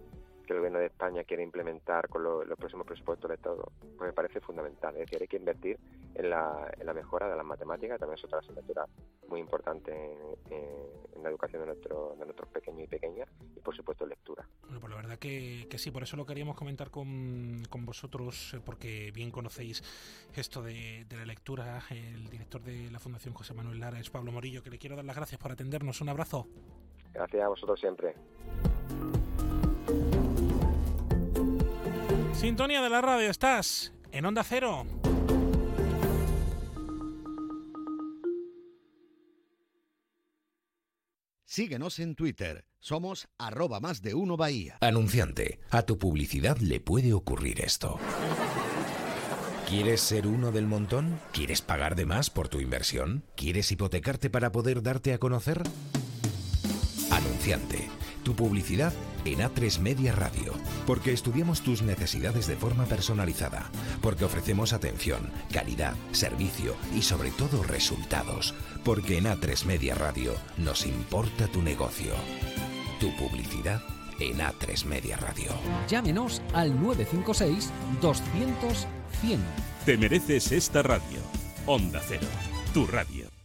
que el gobierno de España quiere implementar con los próximos presupuestos de todo, pues me parece fundamental. Es decir, hay que invertir en la, en la mejora de las matemáticas, también es otra asignatura muy importante en, la educación de, nuestro, de nuestros pequeños y pequeñas, y por supuesto lectura.
Bueno, pues la verdad que, que sí, por eso lo queríamos comentar con, con vosotros, eh, porque bien conocéis esto de, de la lectura. El director de la Fundación José Manuel Lara es Pablo Morillo, que le quiero dar las gracias por atendernos. Un abrazo.
Gracias a vosotros siempre.
Sintonía de la radio, estás en Onda Cero.
Síguenos en Twitter, somos arroba más de uno Bahía.
Anunciante, a tu publicidad le puede ocurrir esto. ¿Quieres ser uno del montón? ¿Quieres pagar de más por tu inversión? ¿Quieres hipotecarte para poder darte a conocer? Anunciante tu publicidad en A3 Media Radio, porque estudiamos tus necesidades de forma personalizada, porque ofrecemos atención, calidad, servicio y sobre todo resultados, porque en A3 Media Radio nos importa tu negocio. Tu publicidad en A3 Media Radio.
Llámenos al 956 200 100.
Te mereces esta radio. Onda Cero, tu radio.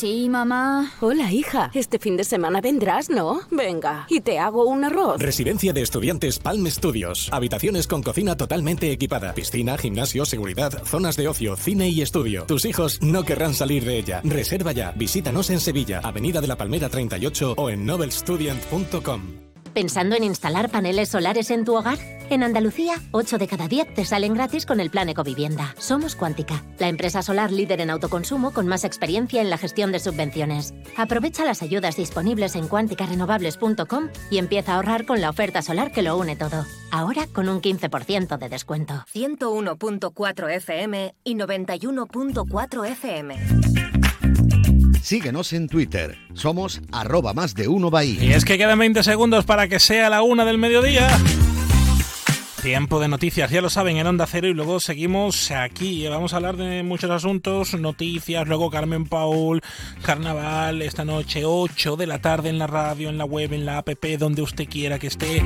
Sí, mamá.
Hola, hija. Este fin de semana vendrás, ¿no? Venga, y te hago un arroz.
Residencia de estudiantes Palm Studios. Habitaciones con cocina totalmente equipada. Piscina, gimnasio, seguridad, zonas de ocio, cine y estudio. Tus hijos no querrán salir de ella. Reserva ya. Visítanos en Sevilla, Avenida de la Palmera 38 o en nobelstudent.com.
¿Pensando en instalar paneles solares en tu hogar? En Andalucía, 8 de cada 10 te salen gratis con el plan Ecovivienda. Somos Cuántica, la empresa solar líder en autoconsumo con más experiencia en la gestión de subvenciones. Aprovecha las ayudas disponibles en cuánticarenovables.com y empieza a ahorrar con la oferta solar que lo une todo. Ahora con un 15% de descuento.
101.4 FM y 91.4 FM.
Síguenos en Twitter. Somos arroba más de uno Bahía.
Y es que quedan 20 segundos para que sea la una del mediodía. Tiempo de noticias, ya lo saben, en Onda Cero y luego seguimos aquí. Vamos a hablar de muchos asuntos, noticias, luego Carmen Paul, Carnaval, esta noche 8 de la tarde en la radio, en la web, en la app, donde usted quiera que esté.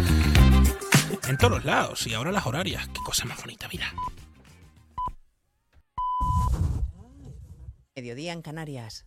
En todos los lados. Y ahora las horarias. Qué cosa más bonita, mira.
Mediodía en Canarias.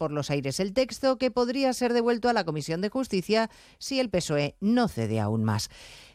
por los aires el texto que podría ser devuelto a la Comisión de Justicia si el PSOE no cede aún más.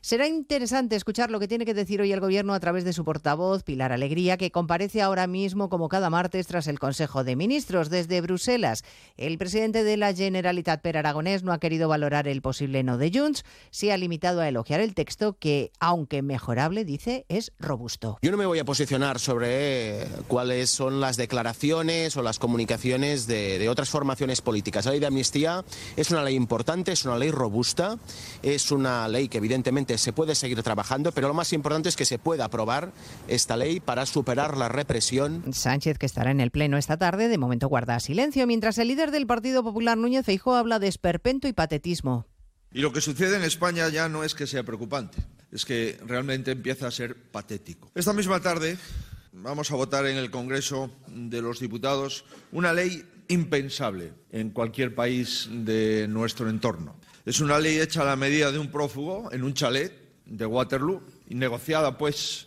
Será interesante escuchar lo que tiene que decir hoy el Gobierno a través de su portavoz, Pilar Alegría, que comparece ahora mismo, como cada martes, tras el Consejo de Ministros desde Bruselas. El presidente de la Generalitat, Per Aragonés, no ha querido valorar el posible no de Junts, se ha limitado a elogiar el texto que, aunque mejorable, dice, es robusto.
Yo no me voy a posicionar sobre cuáles son las declaraciones o las comunicaciones de, de otras formaciones políticas. La ley de amnistía es una ley importante, es una ley robusta, es una ley que evidentemente se puede seguir trabajando, pero lo más importante es que se pueda aprobar esta ley para superar la represión.
Sánchez, que estará en el Pleno esta tarde, de momento guarda silencio, mientras el líder del Partido Popular, Núñez Feijóo, habla de esperpento y patetismo.
Y lo que sucede en España ya no es que sea preocupante, es que realmente empieza a ser patético. Esta misma tarde vamos a votar en el Congreso de los Diputados una ley impensable en cualquier país de nuestro entorno. Es una ley hecha a la medida de un prófugo en un chalet de Waterloo y negociada, pues,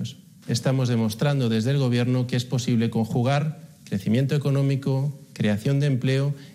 Estamos demostrando desde el Gobierno que es posible conjugar crecimiento económico, creación de empleo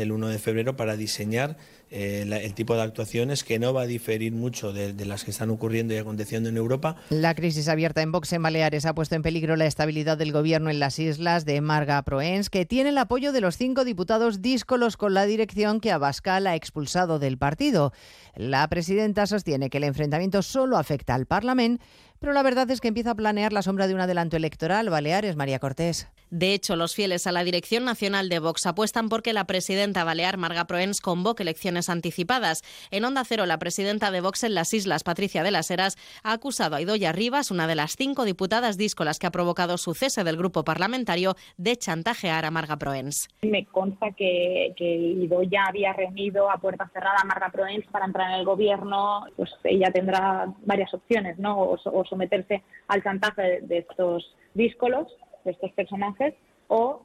el 1 de febrero para diseñar eh, el tipo de actuaciones que no va a diferir mucho de, de, las que están ocurriendo y aconteciendo en Europa.
La crisis abierta en Vox en Baleares ha puesto en peligro la estabilidad del gobierno en las islas de Marga Proens, que tiene el apoyo de los cinco diputados díscolos con la dirección que Abascal ha expulsado del partido. La presidenta sostiene que el enfrentamiento solo afecta al Parlamento pero la verdad es que empieza a planear la sombra de un adelanto electoral. Baleares, María Cortés.
De hecho, los fieles a la dirección nacional de Vox apuestan porque la presidenta balear Marga Proens convoque elecciones anticipadas. En Onda Cero, la presidenta de Vox en las islas, Patricia de las Heras, ha acusado a Idoya Rivas, una de las cinco diputadas díscolas que ha provocado su cese del grupo parlamentario, de chantajear a Marga Proens.
Me consta que, que Idoya había reunido a puerta cerrada a Marga Proens para entrar en el gobierno. Pues ella tendrá varias opciones, ¿no? O, o someterse al chantaje de estos díscolos, de estos personajes, o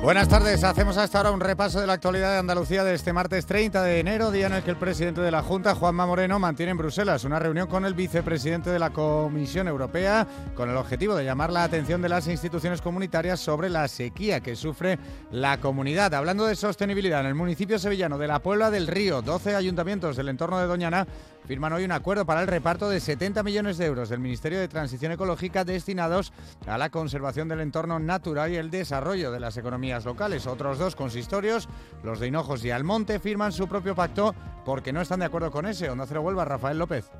Buenas tardes, hacemos hasta ahora un repaso de la actualidad de Andalucía de este martes 30 de enero, día en el que el presidente de la Junta, Juanma Moreno, mantiene en Bruselas una reunión con el vicepresidente de la Comisión Europea con el objetivo de llamar la atención de las instituciones comunitarias sobre la sequía que sufre la comunidad. Hablando de sostenibilidad, en el municipio sevillano de la Puebla del Río, 12 ayuntamientos del entorno de Doñana firman hoy un acuerdo para el reparto de 70 millones de euros del Ministerio de Transición Ecológica destinados a la conservación del entorno natural y el desarrollo de las economías locales. Otros dos consistorios, los de Hinojos y Almonte, firman su propio pacto porque no están de acuerdo con ese. Onda Cero Huelva, Rafael López.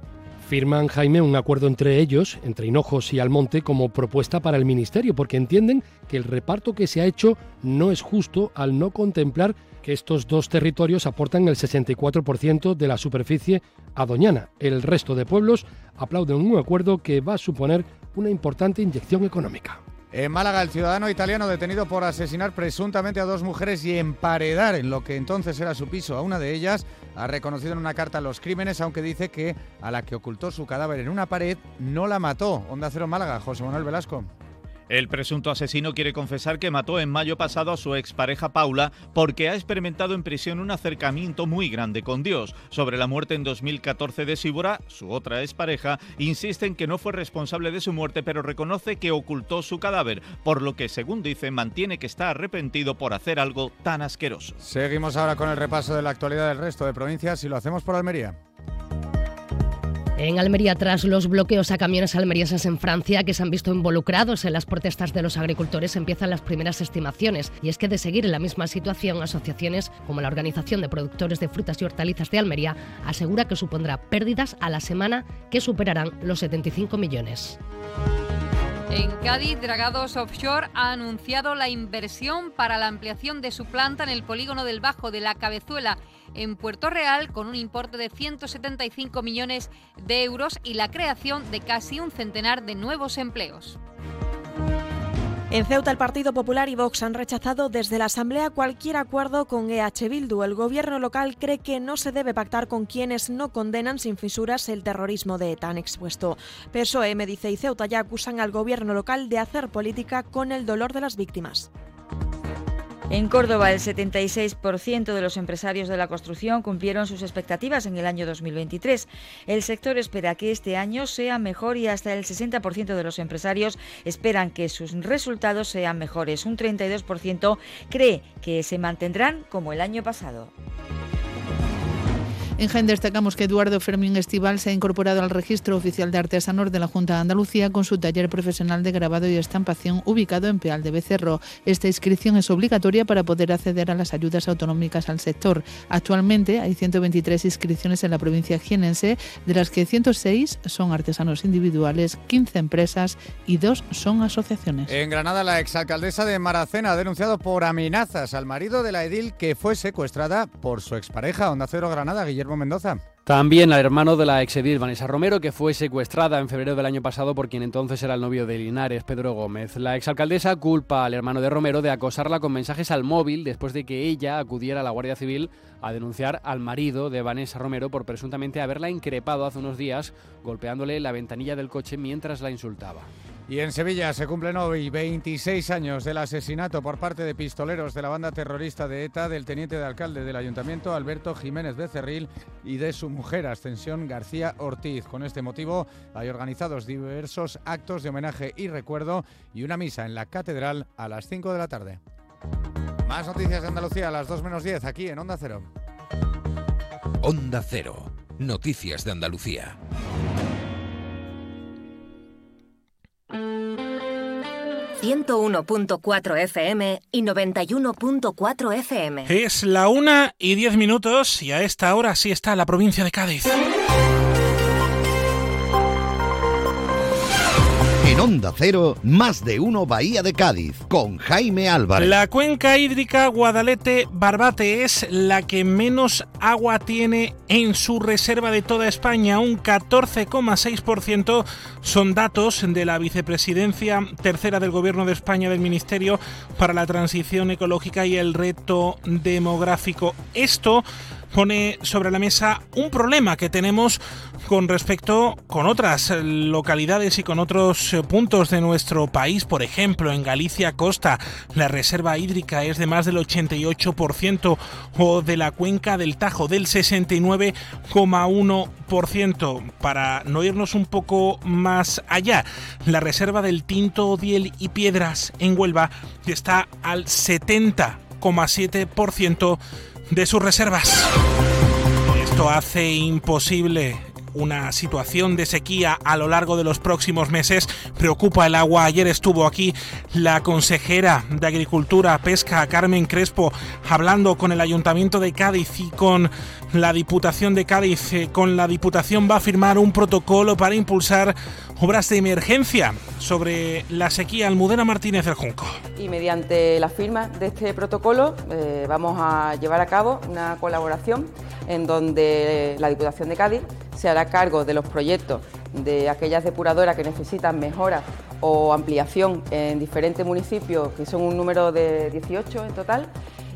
Firman, Jaime, un acuerdo entre ellos, entre Hinojos y Almonte, como propuesta para el Ministerio, porque entienden que el reparto que se ha hecho no es justo al no contemplar que estos dos territorios aportan el 64% de la superficie a Doñana. El resto de pueblos aplauden un acuerdo que va a suponer una importante inyección económica.
En Málaga, el ciudadano italiano detenido por asesinar presuntamente a dos mujeres y emparedar en lo que entonces era su piso a una de ellas, ha reconocido en una carta los crímenes, aunque dice que a la que ocultó su cadáver en una pared no la mató. Onda Cero Málaga, José Manuel Velasco.
El presunto asesino quiere confesar que mató en mayo pasado a su expareja Paula porque ha experimentado en prisión un acercamiento muy grande con Dios. Sobre la muerte en 2014 de Síbora, su otra expareja, insiste en que no fue responsable de su muerte, pero reconoce que ocultó su cadáver, por lo que, según dice, mantiene que está arrepentido por hacer algo tan asqueroso.
Seguimos ahora con el repaso de la actualidad del resto de provincias y lo hacemos por Almería.
En Almería, tras los bloqueos a camiones almerienses en Francia que se han visto involucrados en las protestas de los agricultores, empiezan las primeras estimaciones. Y es que de seguir en la misma situación, asociaciones como la Organización de Productores de Frutas y Hortalizas de Almería asegura que supondrá pérdidas a la semana que superarán los 75 millones.
En Cádiz, Dragados Offshore ha anunciado la inversión para la ampliación de su planta en el polígono del Bajo de la Cabezuela en Puerto Real con un importe de 175 millones de euros y la creación de casi un centenar de nuevos empleos.
En Ceuta, el Partido Popular y Vox han rechazado desde la Asamblea cualquier acuerdo con EH Bildu. El gobierno local cree que no se debe pactar con quienes no condenan sin fisuras el terrorismo de ETA han expuesto. PSOE, Medice y Ceuta ya acusan al gobierno local de hacer política con el dolor de las víctimas.
En Córdoba, el 76% de los empresarios de la construcción cumplieron sus expectativas en el año 2023. El sector espera que este año sea mejor y hasta el 60% de los empresarios esperan que sus resultados sean mejores. Un 32% cree que se mantendrán como el año pasado.
En Jaén destacamos que Eduardo Fermín Estival se ha incorporado al registro oficial de artesanos de la Junta de Andalucía con su taller profesional de grabado y estampación ubicado en Peal de Becerro. Esta inscripción es obligatoria para poder acceder a las ayudas autonómicas al sector. Actualmente hay 123 inscripciones en la provincia jienense, de las que 106 son artesanos individuales, 15 empresas y 2 son asociaciones.
En Granada, la exalcaldesa de Maracena ha denunciado por amenazas al marido de la edil que fue secuestrada por su expareja, Onda Cero Granada, Guillermo Mendoza.
También al hermano de la exedil Vanessa Romero, que fue secuestrada en febrero del año pasado por quien entonces era el novio de Linares, Pedro Gómez. La exalcaldesa culpa al hermano de Romero de acosarla con mensajes al móvil después de que ella acudiera a la Guardia Civil a denunciar al marido de Vanessa Romero por presuntamente haberla increpado hace unos días golpeándole la ventanilla del coche mientras la insultaba.
Y en Sevilla se cumplen hoy 26 años del asesinato por parte de pistoleros de la banda terrorista de ETA del teniente de alcalde del ayuntamiento Alberto Jiménez Becerril y de su mujer Ascensión García Ortiz. Con este motivo hay organizados diversos actos de homenaje y recuerdo y una misa en la catedral a las 5 de la tarde. Más noticias de Andalucía a las 2 menos 10 aquí en Onda Cero.
Onda Cero. Noticias de Andalucía.
101.4 FM y 91.4 FM.
Es la una y diez minutos y a esta hora sí está la provincia de Cádiz.
En Onda Cero, más de uno Bahía de Cádiz, con Jaime Álvarez.
La cuenca hídrica Guadalete-Barbate es la que menos agua tiene en su reserva de toda España, un 14,6%. Son datos de la vicepresidencia tercera del Gobierno de España del Ministerio para la Transición Ecológica y el Reto Demográfico. Esto pone sobre la mesa un problema que tenemos con respecto con otras localidades y con otros eh, puntos de nuestro país. Por ejemplo, en Galicia Costa la reserva hídrica es de más del 88% o de la cuenca del Tajo del 69,1%. Para no irnos un poco más allá, la reserva del Tinto, Diel y Piedras en Huelva está al 70,7% de sus reservas. Esto hace imposible una situación de sequía a lo largo de los próximos meses. Preocupa el agua. Ayer estuvo aquí la consejera de Agricultura, Pesca, Carmen Crespo, hablando con el Ayuntamiento de Cádiz y con la Diputación de Cádiz. Eh, con la Diputación va a firmar un protocolo para impulsar obras de emergencia sobre la sequía Almudena Martínez del Junco.
Y mediante la firma de este protocolo eh, vamos a llevar a cabo una colaboración en donde la Diputación de Cádiz se hará cargo de los proyectos de aquellas depuradoras que necesitan mejora o ampliación en diferentes municipios, que son un número de 18 en total,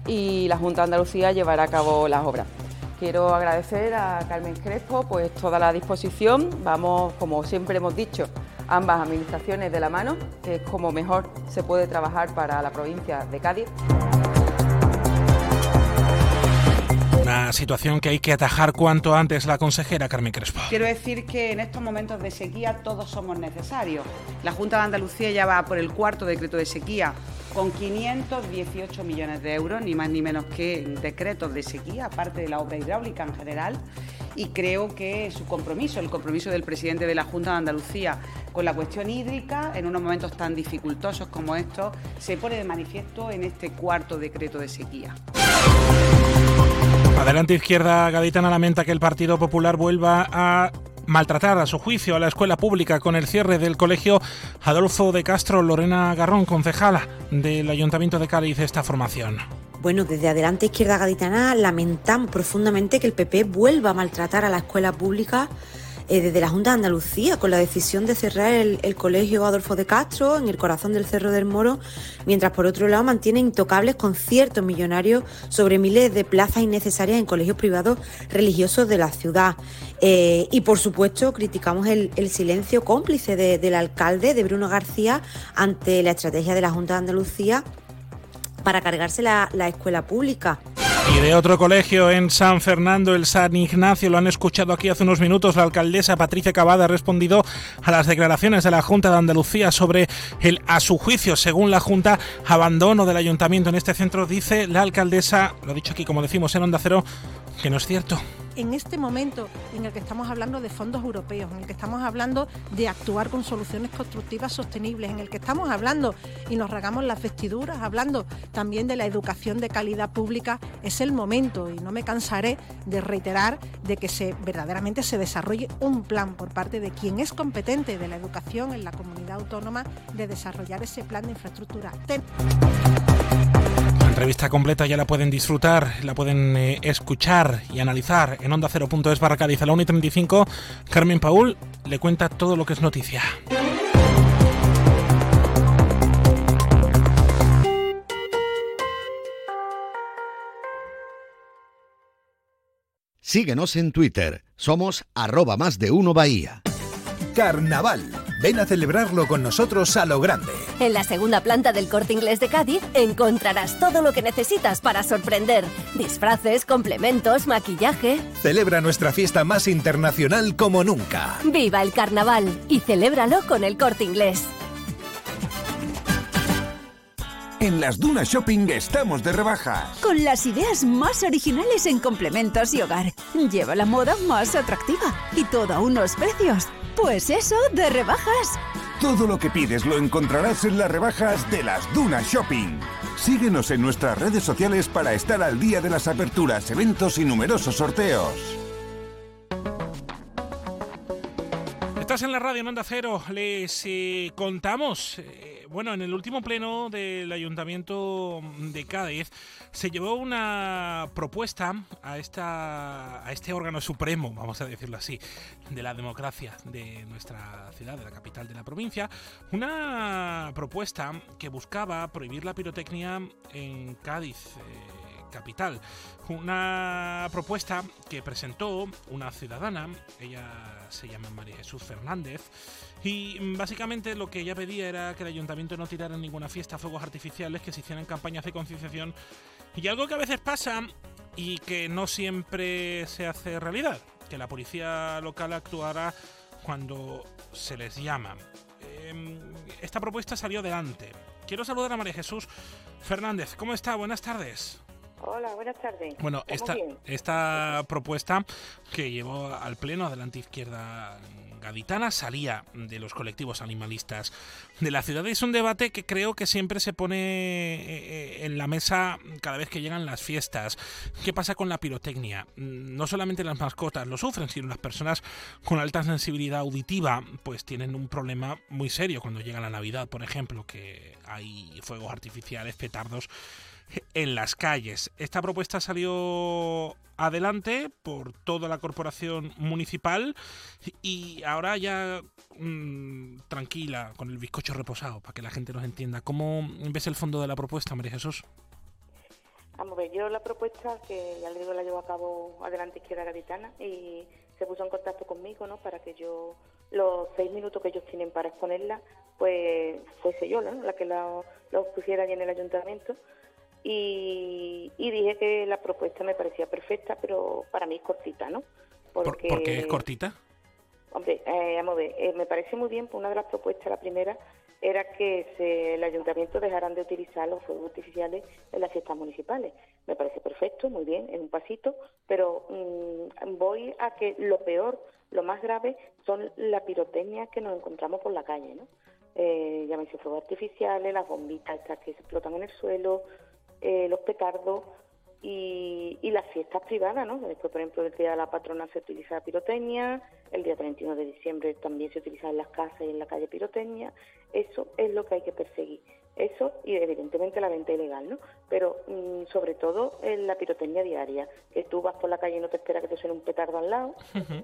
y la Junta de Andalucía llevará a cabo las obras. Quiero agradecer a Carmen Crespo pues toda la disposición. Vamos, como siempre hemos dicho, ambas administraciones de la mano, que es como mejor se puede trabajar para la provincia de Cádiz.
Situación que hay que atajar cuanto antes la consejera Carmen Crespo.
Quiero decir que en estos momentos de sequía todos somos necesarios. La Junta de Andalucía ya va por el cuarto decreto de sequía con 518 millones de euros, ni más ni menos que decretos de sequía, aparte de la obra hidráulica en general. Y creo que su compromiso, el compromiso del presidente de la Junta de Andalucía con la cuestión hídrica, en unos momentos tan dificultosos como estos, se pone de manifiesto en este cuarto decreto de sequía.
Adelante Izquierda Gaditana lamenta que el Partido Popular vuelva a maltratar a su juicio a la escuela pública con el cierre del colegio Adolfo de Castro, Lorena Garrón, concejala del Ayuntamiento de Cádiz, esta formación.
Bueno, desde Adelante Izquierda Gaditana lamentamos profundamente que el PP vuelva a maltratar a la escuela pública eh, desde la Junta de Andalucía con la decisión de cerrar el, colegio Adolfo de Castro en el corazón del Cerro del Moro, mientras por otro lado mantiene intocables conciertos millonarios sobre miles de plazas innecesarias en colegios privados religiosos de la ciudad. Eh, y por supuesto criticamos el, silencio cómplice de, del alcalde, de Bruno García, ante la estrategia de la Junta de Andalucía para cargarse la escuela pública.
Y de otro colegio en San Fernando, el San Ignacio, lo han escuchado aquí hace unos minutos. La alcaldesa Patricia Cavada ha respondido a las declaraciones de la Junta de Andalucía sobre el, a su juicio, según la Junta, abandono del ayuntamiento en este centro. Dice la alcaldesa, lo dicho aquí como decimos en Onda Cero, que no es cierto
en este momento en el que estamos hablando de fondos europeos, en el que estamos hablando de actuar con soluciones constructivas sostenibles, en el que estamos hablando y nos regamos las vestiduras, hablando también de la educación de calidad pública, es el momento y no me cansaré de reiterar de que se verdaderamente se desarrolle un plan por parte de quien es competente de la educación en la comunidad autónoma de desarrollar ese plan de infraestructura.
La entrevista completa ya la pueden disfrutar, la pueden eh, escuchar y analizar en onda 0.es barra Cádiz a la 1 y 35. Carmen Paul le cuenta todo lo que es noticia.
Síguenos en Twitter, somos arroba más de uno Bahía.
Carnaval. Ven a celebrarlo con nosotros a lo grande.
En la segunda planta del Corte Inglés de Cádiz encontrarás todo lo que necesitas para sorprender. Disfraces, complementos, maquillaje.
Celebra nuestra fiesta más internacional como nunca.
Viva el carnaval y celébralo con el Corte Inglés.
En las Dunas Shopping estamos de rebajas.
Con las ideas más originales en complementos y hogar. Lleva la moda más atractiva y todo a unos precios pues eso, de rebajas.
Todo lo que pides lo encontrarás en las rebajas de las Dunas Shopping. Síguenos en nuestras redes sociales para estar al día de las aperturas, eventos y numerosos sorteos.
Estás en la radio en Onda Cero. Les eh, contamos. Eh, bueno, en el último pleno del Ayuntamiento de Cádiz se llevó una propuesta a, esta, a este órgano supremo, vamos a decirlo así, de la democracia de nuestra ciudad, de la capital de la provincia, una propuesta que buscaba prohibir la pirotecnia en Cádiz. Eh, capital. Una propuesta que presentó una ciudadana, ella se llama María Jesús Fernández, y básicamente lo que ella pedía era que el ayuntamiento no tirara ninguna fiesta a fuegos artificiales, que se hicieran campañas de concienciación y algo que a veces pasa y que no siempre se hace realidad, que la policía local actuara cuando se les llama. Em, esta propuesta salió adelante. Quiero saludar a María Jesús Fernández. ¿Cómo está? Buenas tardes.
Hola, buenas tardes.
Bueno, esta, esta propuesta que llevó al Pleno Adelante Izquierda gaditana salía de los colectivos animalistas de la ciudad. Es un debate que creo que siempre se pone eh, en la mesa cada vez que llegan las fiestas. ¿Qué pasa con la pirotecnia? Mm, no solamente las mascotas lo sufren, sino las personas con alta sensibilidad auditiva pues tienen un problema muy serio cuando llega la Navidad, por ejemplo, que hay fuegos artificiales, petardos en las calles. Esta propuesta salió adelante por toda la corporación municipal y ahora ya mmm, tranquila, con el bizcocho reposado, para que la gente nos entienda. ¿Cómo ves el fondo de la propuesta, María Jesús?
Vamos a ver, yo la propuesta, que ya le digo, la llevo a cabo Adelante Izquierda Gaditana y se puso en contacto conmigo, ¿no? Para que yo, los seis minutos que ellos tienen para exponerla, pues fuese yo. La que lo, lo pusiera allí en el ayuntamiento y, dije que la propuesta me parecía perfecta, pero para mí es cortita, ¿no?
Porque, ¿Por, qué es cortita?
Hombre, eh, vamos a ver, eh, me parece muy bien, pues una de las propuestas, la primera, era que se, el ayuntamiento dejaran de utilizar los fuegos artificiales en las fiestas municipales. Me parece perfecto, muy bien, es un pasito, pero mm, voy a que lo peor, lo más grave, son la pirotecnia que nos encontramos por la calle, ¿no? Eh, llámense fuegos artificiales, las bombitas estas que se explotan en el suelo, eh, los petardos, y, y las fiestas privadas, ¿no? Después, por ejemplo, el día de la patrona se utiliza pirotecnia, el día 31 de diciembre también se utiliza en las casas y en la calle pirotecnia. Eso es lo que hay que perseguir. Eso y evidentemente la venta ilegal, ¿no? Pero mm, sobre todo en la pirotecnia diaria, que tú vas por la calle y no te espera que te suene un petardo al lado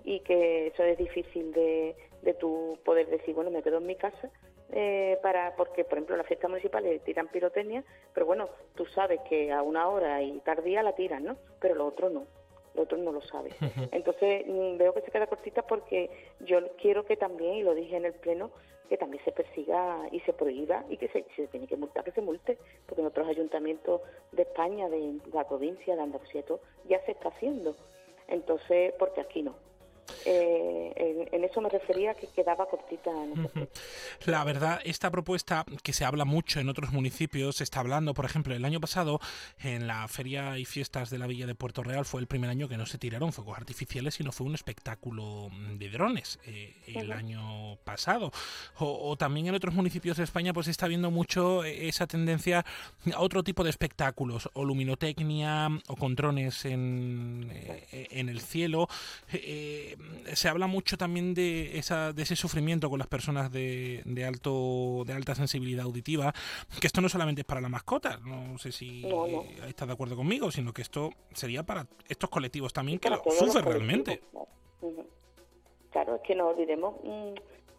y que eso es difícil de, de tu poder decir, bueno, me quedo en mi casa eh, para porque por ejemplo las fiestas municipales tiran pirotecnia pero bueno tú sabes que a una hora y tardía la tiran no pero lo otro no lo otro no lo sabe. Entonces mm, veo que se queda cortita porque yo quiero que también y lo dije en el pleno que también se persiga y se prohíba y que se, si se tiene que multar que se multe porque en otros ayuntamientos de España de la provincia de Andalucía todo, ya se está haciendo. Entonces porque aquí no eh, en, eso me refería que quedaba cortita.
La verdad, esta propuesta que se habla mucho en otros municipios, se está hablando, por ejemplo, el año pasado en la feria y fiestas de la Villa de Puerto Real fue el primer año que no se tiraron fuegos artificiales, sino fue un espectáculo de drones eh, el año pasado. O, también en otros municipios de España pues se está viendo mucho esa tendencia a otro tipo de espectáculos, o luminotecnia, o con drones en, eh, en el cielo. Eh, se habla mucho también de, esa, de ese sufrimiento con las personas de, de, alto, de alta sensibilidad auditiva, que esto no solamente es para la mascota, no sé si estás de acuerdo conmigo, sino que esto sería para estos colectivos también que lo sufren realmente.
Claro. es que no olvidemos mm,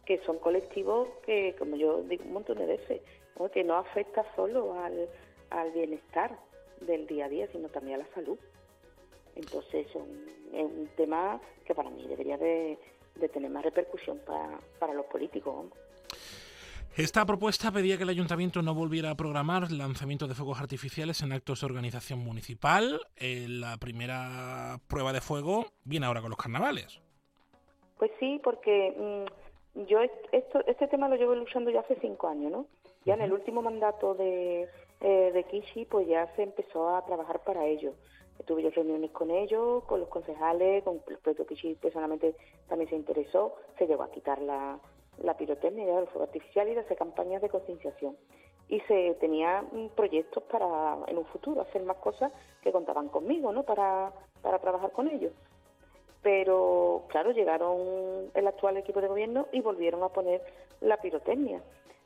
que son colectivos que, como yo digo un montón de veces, que no afecta solo al, al bienestar del día a día, sino también a la salud. Entonces es un, tema que para mí debería de, tener más repercusión para, los políticos.
Esta propuesta pedía que el ayuntamiento no volviera a programar lanzamiento de fuegos artificiales en actos de organización municipal. Eh, la primera prueba de fuego viene ahora con los carnavales.
Pues sí, porque mm, yo esto, este tema lo llevo luchando ya hace cinco años, ¿no? Ya en el último mandato de, eh, de Kishi, pues ya se empezó a trabajar para ello. Tuve yo reuniones con ellos, con los concejales, con el propio Kichi personalmente también se interesó, se llegó a quitar la, la pirotecnia, el fuego artificial y hacer campañas de concienciación. Y se tenía proyectos para en un futuro hacer más cosas que contaban conmigo, ¿no? Para, para trabajar con ellos. Pero claro, llegaron el actual equipo de gobierno y volvieron a poner la pirotecnia.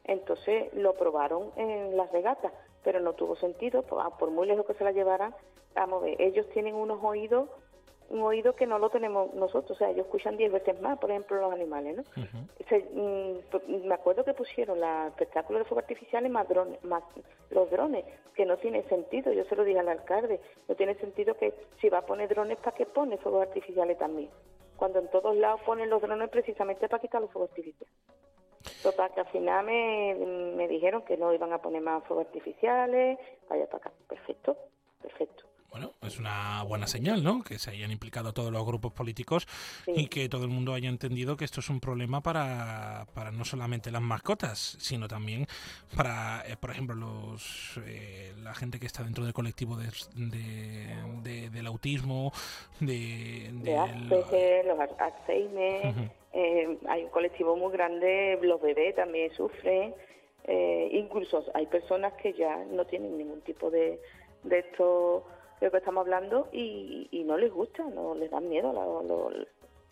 Entonces lo probaron en las regatas, pero no tuvo sentido, por, por muy lejos que se la llevaran, vamos a ver, ellos tienen unos oídos, un oído que no lo tenemos nosotros, o sea, ellos escuchan diez veces más, por ejemplo, los animales, ¿no? Mm, me acuerdo que pusieron la espectáculo de fuego artificiales más, drones, más los drones, que no tiene sentido, yo se lo dije al alcalde, no tiene sentido que si va a poner drones, ¿para qué pone fuegos artificiales también? Cuando en todos lados ponen los drones precisamente para quitar los fuegos artificiales. Total, que al final me, me dijeron que no iban a poner más fuegos artificiales, vaya para acá. Perfecto, perfecto.
Bueno, es una buena señal, ¿no? Que se hayan implicado todos los grupos políticos y que todo el mundo haya entendido que esto es un problema para, para no solamente las mascotas, sino también para, eh, por ejemplo, los eh, la gente que está dentro del colectivo de, del autismo, de...
de, los Alzheimer, eh, hay un colectivo muy grande, los bebés también sufren, incluso hay personas que ya no tienen ningún tipo de, de esto de lo que estamos hablando y, no les gusta, no les dan miedo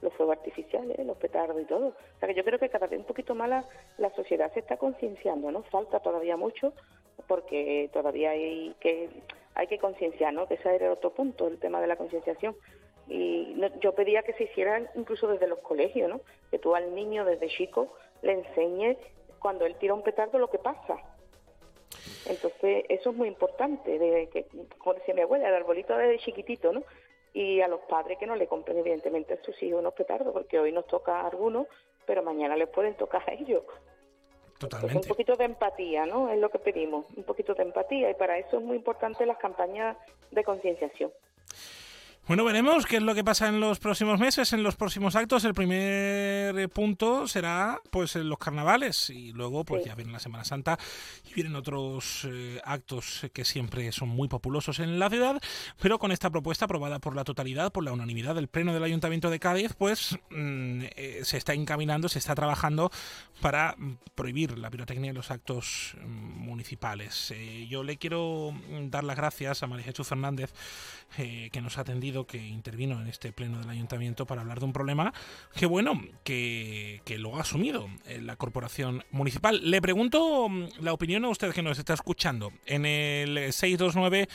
los fuegos artificiales, los petardos y todo. O sea que yo creo que cada vez un poquito más la, sociedad se está concienciando, ¿no? Falta todavía mucho porque todavía hay que hay que concienciar, ¿no? Que ese era otro punto, el tema de la concienciación. Y yo pedía que se hicieran incluso desde los colegios, ¿no? Que tú al niño desde chico le enseñes cuando él tira un petardo lo que pasa entonces, eso es muy importante, de que, como decía mi abuela, el arbolito desde chiquitito, ¿no? Y a los padres que no le compren, evidentemente, a sus hijos unos petardos, porque hoy nos toca a algunos, pero mañana les pueden tocar a ellos.
Totalmente.
un poquito de empatía, ¿no? Es lo que pedimos, un poquito de empatía, y para eso es muy importante las campañas de concienciación.
Bueno, veremos qué es lo que pasa en los próximos meses, en los próximos actos. El primer eh, punto será pues en los carnavales y luego pues ya viene la Semana Santa y vienen otros eh, actos que siempre son muy populosos en la ciudad, pero con esta propuesta aprobada por la totalidad, por la unanimidad del Pleno del Ayuntamiento de Cádiz, pues mm, eh, se está encaminando, se está trabajando para prohibir la pirotecnia en los actos mm, municipales. yo le quiero dar las gracias a María Jesús Fernández que nos ha atendido que intervino en este pleno del ayuntamiento para hablar de un problema que, bueno, que, lo ha asumido la corporación municipal. Le pregunto mm, la opinión a usted que nos está escuchando en el 629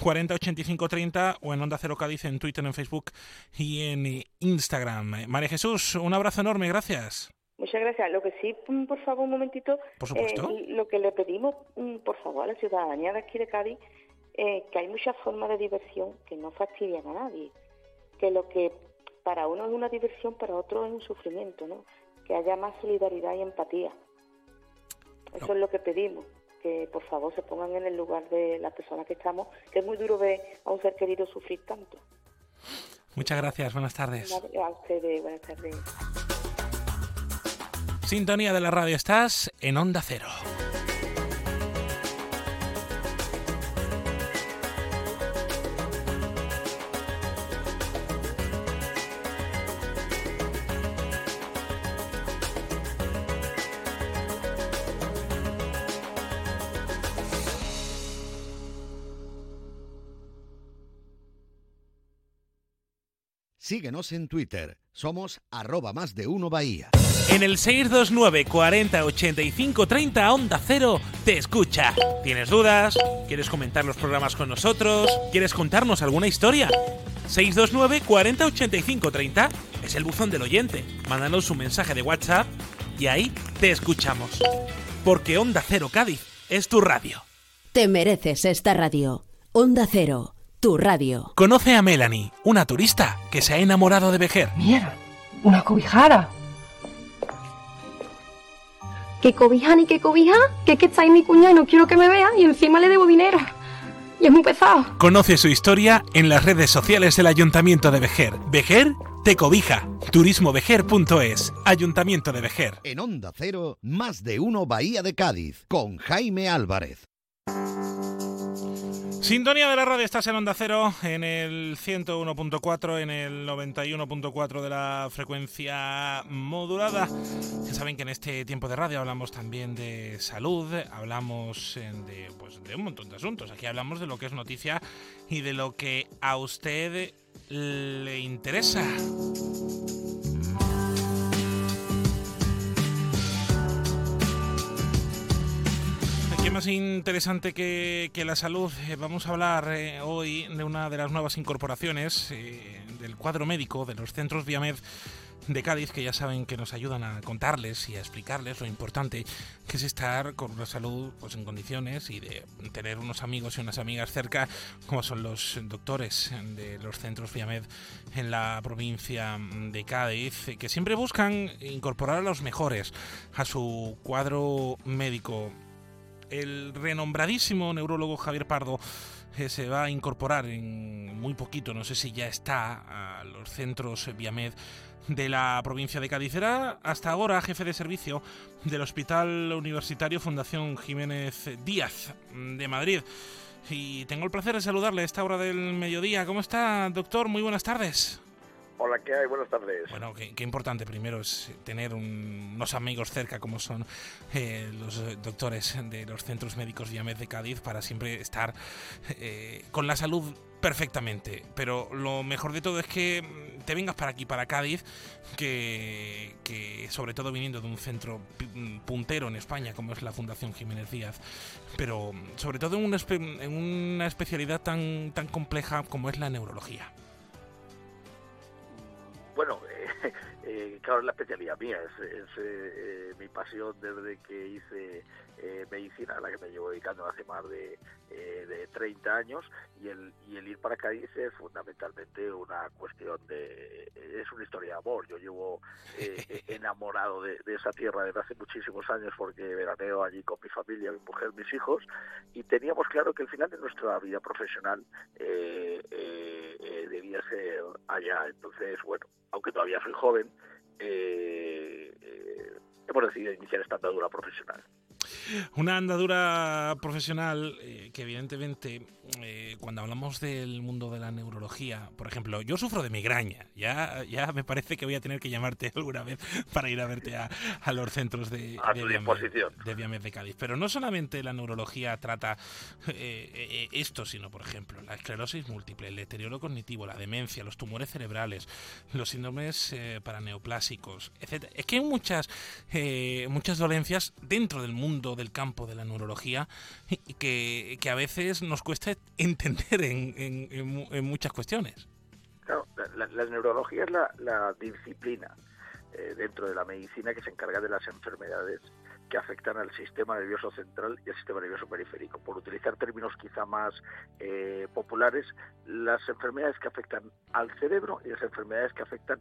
40 85 30 o en Onda Cero Cádiz en Twitter, en Facebook y en Instagram. María Jesús, un abrazo enorme, gracias.
Muchas gracias. Lo que sí, mm, por favor, un momentito.
Por supuesto.
Eh, lo que le pedimos, mm, por favor, a la ciudadanía de aquí de Cádiz eh, que hay muchas formas de diversión que no fastidian a nadie, que lo que para uno es una diversión, para otro es un sufrimiento, ¿no? Que haya más solidaridad y empatía. Eso es lo que pedimos, que por favor se pongan en el lugar de las personas que estamos, que es muy duro ver a un ser querido sufrir tanto.
Muchas gracias, buenas tardes.
A ustedes, buenas tardes.
Sintonía de la radio, estás en Onda Cero.
Síguenos en Twitter. Somos arroba más de uno Bahía.
En el 629 40 85 30 Onda Cero te escucha. ¿Tienes dudas? ¿Quieres comentar los programas con nosotros? ¿Quieres contarnos alguna historia? 629 40 85 30 es el buzón del oyente. Mándanos un mensaje de WhatsApp y ahí te escuchamos. Porque Onda Cero Cádiz es tu radio.
Te mereces esta radio. Onda Cero tu radio.
Conoce a Melanie, una turista que se ha enamorado de Vejer.
Mira, una cobijara.
¿Qué cobija ni qué cobija? Que es que está ahí mi cuñada y no quiero que me vea y encima le debo dinero. Y es muy pesado.
Conoce su historia en las redes sociales del Ayuntamiento de Vejer. Vejer te cobija. Turismovejer.es. Ayuntamiento de Vejer.
En Onda Cero, más de uno Bahía de Cádiz, con Jaime Álvarez.
Sintonía de la radio, estás en Onda Cero, en el 101.4, en el 91.4 de la frecuencia modulada. Ya saben que en este tiempo de radio hablamos también de salud, hablamos de, pues, de un montón de asuntos. Aquí hablamos de lo que es noticia y de lo que a usted le interesa. Más interesante que, la salud. Eh, vamos a hablar eh, hoy de una de las nuevas incorporaciones eh, del cuadro médico de los centros Viamed de Cádiz, que ya saben que nos ayudan a contarles y a explicarles lo importante que es estar con una salud pues, en condiciones y de tener unos amigos y unas amigas cerca, como son los doctores de los centros Viamed en la provincia de Cádiz, que siempre buscan incorporar a los mejores a su cuadro médico el renombradísimo neurólogo Javier Pardo eh, se va a incorporar en muy poquito, no sé si ya está, a los centros Viamed de la provincia de Cádiz. Era hasta ahora jefe de servicio del Hospital Universitario Fundación Jiménez Díaz de Madrid. Y tengo el placer de saludarle a esta hora del mediodía. ¿Cómo está, doctor? Muy buenas tardes.
Hola, ¿qué hay? Buenas tardes.
Bueno, qué, importante primero es tener unos amigos cerca como son eh, los doctores de los centros médicos Viamed de Cádiz para siempre estar eh, con la salud perfectamente. Pero lo mejor de todo es que te vengas para aquí, para Cádiz, que, sobre todo viniendo de un centro puntero en España como es la Fundación Jiménez Díaz, pero sobre todo en una, en una especialidad tan, tan compleja como es la neurología.
Bueno, eh, eh, claro, es la especialidad mía, es, eh, mi pasión desde que hice medicina, a la que me llevo dedicando hace más de, de 30 años, y el, y el ir para Cádiz es fundamentalmente una cuestión de... es una historia de amor. Yo llevo enamorado de, esa tierra desde hace muchísimos años porque veraneo allí con mi familia, mi mujer, mis hijos, y teníamos claro que al final de nuestra vida profesional eh, debía ser allá. Entonces, bueno, aunque todavía soy joven, eh, eh, hemos decidido iniciar esta andadura profesional.
Una andadura profesional eh, que evidentemente eh, cuando hablamos del mundo de la neurología, por ejemplo, yo sufro de migraña, ya, ya me parece que voy a tener que llamarte alguna vez para ir a verte a, los centros de,
a de,
de, de Cádiz. Pero no solamente la neurología trata eh, esto, sino por ejemplo la esclerosis múltiple, el deterioro cognitivo, la demencia, los tumores cerebrales, los síndromes paraneoplásicos, etc. Es que hay muchas, muchas dolencias dentro del mundo del campo de la neurología y que, que a veces nos cuesta entender en, en, muchas cuestiones.
Claro, la, neurología es la, disciplina eh, dentro de la medicina que se encarga de las enfermedades que afectan al sistema nervioso central y al sistema nervioso periférico. Por utilizar términos quizá más eh, populares, las enfermedades que afectan al cerebro y las enfermedades que afectan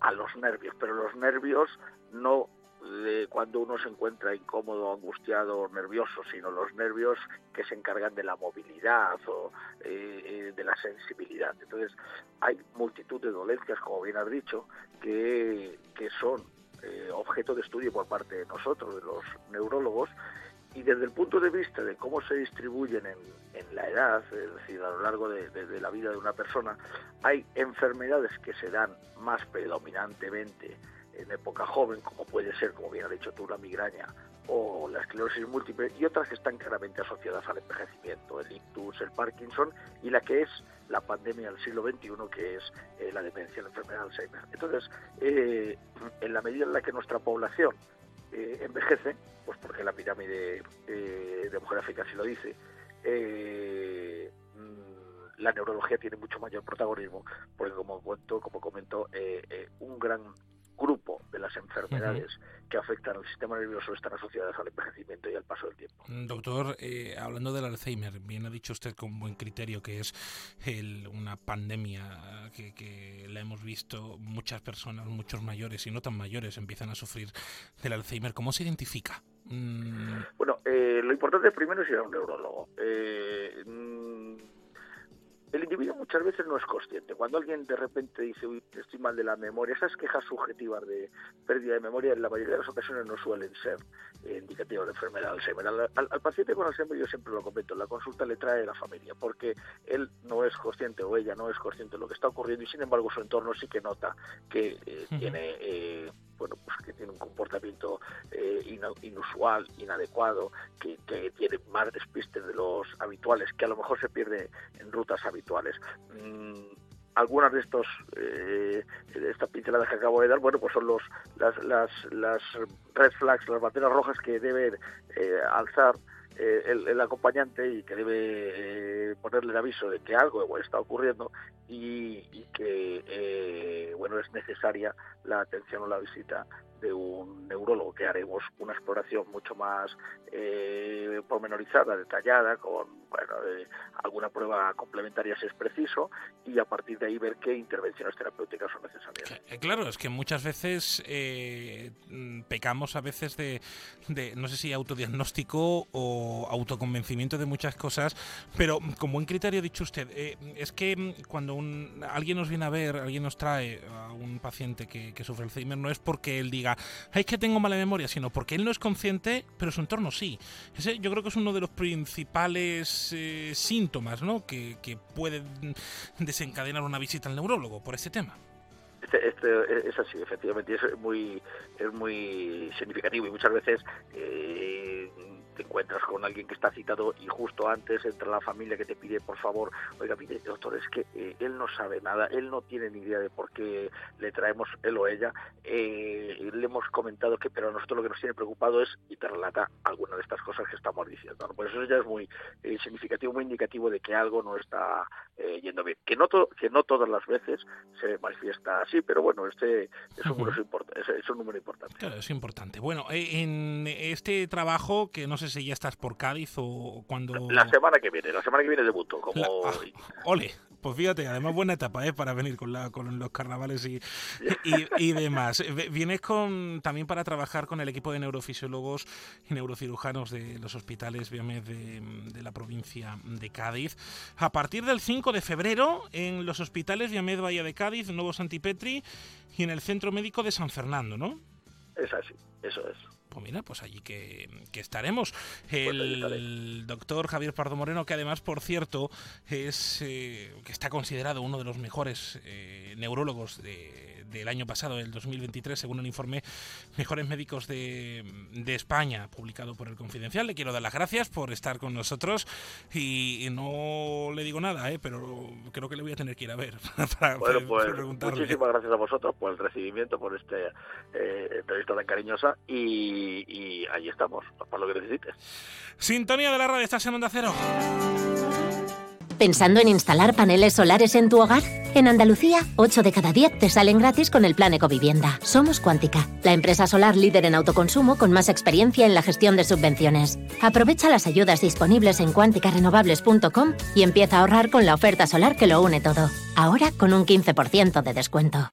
a los nervios, pero los nervios no de cuando uno se encuentra incómodo, angustiado o nervioso, sino los nervios que se encargan de la movilidad o eh, eh, de la sensibilidad. Entonces, hay multitud de dolencias, como bien has dicho, que, que son eh, objeto de estudio por parte de nosotros, de los neurólogos, y desde el punto de vista de cómo se distribuyen en, en la edad, es decir, a lo largo de, de, la vida de una persona, hay enfermedades que se dan más predominantemente en época joven, como puede ser, como bien ha dicho tú, la migraña o la esclerosis múltiple, y otras que están claramente asociadas al envejecimiento, el ictus, el Parkinson, y la que es la pandemia del siglo XXI, que es eh, la demencia, la enfermedad de Alzheimer. Entonces, eh, en la medida en la que nuestra población eh, envejece, pues porque la pirámide demográfica así lo dice, mm, la neurología tiene mucho mayor protagonismo, porque como cuento, como comento, un gran grupo de las enfermedades que afectan al sistema nervioso están asociadas al envejecimiento y al paso del tiempo.
Mm, doctor, eh, hablando del Alzheimer, bien ha dicho usted con buen criterio que es una pandemia que, la hemos visto muchas personas, muchos mayores y no tan mayores empiezan a sufrir del Alzheimer. ¿Cómo se identifica?
Mm. Bueno, eh, lo importante primero es ir a un neurólogo. Eh, el individuo muchas veces no es consciente. Cuando alguien de repente dice, uy, estoy mal de la memoria, esas quejas subjetivas de pérdida de memoria en la mayoría de las ocasiones no suelen ser eh, indicativas de enfermedad de Alzheimer. Al, paciente con Alzheimer yo siempre lo comento, la consulta le trae la familia, porque él no es consciente o ella no es consciente de lo que está ocurriendo y sin embargo su entorno sí que nota que eh, tiene... Eh, bueno, pues que tiene un comportamiento eh, inusual, inadecuado, que, tiene más despistes de los habituales, que a lo mejor se pierde en rutas habituales. Mm, algunas de estos eh, de estas pinceladas que acabo de dar bueno pues son los las las, las red flags las banderas rojas que debe eh, alzar eh, el, acompañante y que debe ponerle el aviso de que algo está ocurriendo y, que bueno es necesaria la atención o la visita de un neurólogo, que haremos una exploración mucho más eh, pormenorizada, detallada, con bueno, eh, alguna prueba complementaria si es preciso, y a partir de ahí ver qué intervenciones terapéuticas son necesarias.
Eh, claro, es que muchas veces eh, mm, pecamos a veces de, de, no sé si autodiagnóstico o autoconvencimiento de muchas cosas, pero como buen criterio ha dicho usted, es que mm, cuando un, alguien nos viene a ver, alguien nos trae a un paciente que, que sufre Alzheimer, no es porque él diga, es que tengo mala memoria, sino porque él no es consciente, pero su entorno sí. Ese yo creo que es uno de los principales eh, síntomas ¿no? que, que pueden desencadenar una visita al neurólogo por este tema.
Este, este, es así, efectivamente, es muy, es muy significativo y muchas veces eh, te encuentras con alguien que está citado y justo antes entra la familia que te pide, por favor, oiga, mire, doctor, es que eh, él no sabe nada, él no tiene ni idea de por qué le traemos él o ella, eh, le hemos comentado que, pero a nosotros lo que nos tiene preocupado es, y te relata alguna de estas cosas que estamos diciendo. ¿no? Pues eso ya es muy eh, significativo, muy indicativo de que algo no está yendo bien. Que no, que no todas las veces se manifiesta así, pero bueno, este es un, número, es, es un número importante.
Claro, es importante. Bueno, en este trabajo que no sé si ya estás por Cádiz o cuando...
La semana que viene, la semana que viene debuto. Como...
Ah, ole, Pues fíjate, además buena etapa ¿eh? para venir con, la, con los carnavales y, y, demás. Vienes con, también para trabajar con el equipo de neurofisiólogos y neurocirujanos de los hospitales Biomed de, de la provincia de Cádiz. A partir del 5 de febrero, en los hospitales Biomed Bahía de Cádiz, Nuevo Santipetri y en el Centro Médico de San Fernando, ¿no?
Es así, eso es.
Pues mira, pues allí que, estaremos. Pues el doctor Javier Pardo Moreno, que además, por cierto, es eh, que está considerado uno de los mejores eh, neurólogos del año pasado, el 2023, según el informe Mejores Médicos de, España, publicado por el Confidencial. Le quiero dar las gracias por estar con nosotros y, no le digo nada, ¿eh? pero creo que le voy a tener que ir a ver
para, bueno, pues, Muchísimas gracias a vosotros por el recibimiento, por esta entrevista tan cariñosa y y, ahí estamos, para lo que necesites.
Sintonía de la radio, estás en Onda Cero.
¿Pensando en instalar paneles solares en tu hogar? En Andalucía, 8 de cada 10 te salen gratis con el plan Ecovivienda. Somos Cuántica, la empresa solar líder en autoconsumo con más experiencia en la gestión de subvenciones. Aprovecha las ayudas disponibles en cuanticarenovables.com y empieza a ahorrar con la oferta solar que lo une todo. Ahora con un 15% de descuento.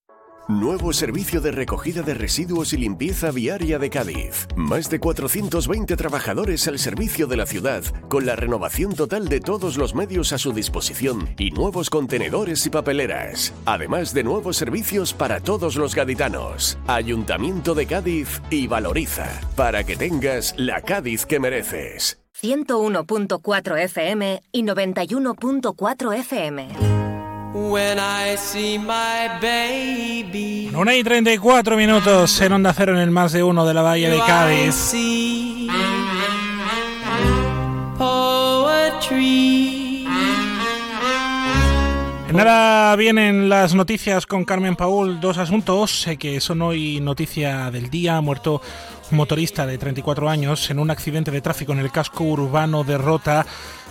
Nuevo servicio de recogida de residuos y limpieza viaria de Cádiz. Más de 420 trabajadores al servicio de la ciudad, con la renovación total de todos los medios a su disposición y nuevos contenedores y papeleras. Además de nuevos servicios para todos los gaditanos. Ayuntamiento de Cádiz y Valoriza, para que tengas la Cádiz que mereces.
101.4 FM y 91.4 FM.
When I see my baby. Una y 34 minutos en Onda Cero en el más de uno de la Bahía de Cádiz. Nada vienen las noticias con Carmen Paul. Dos asuntos que son hoy noticia del día. Ha muerto un motorista de 34 años en un accidente de tráfico en el casco urbano de Rota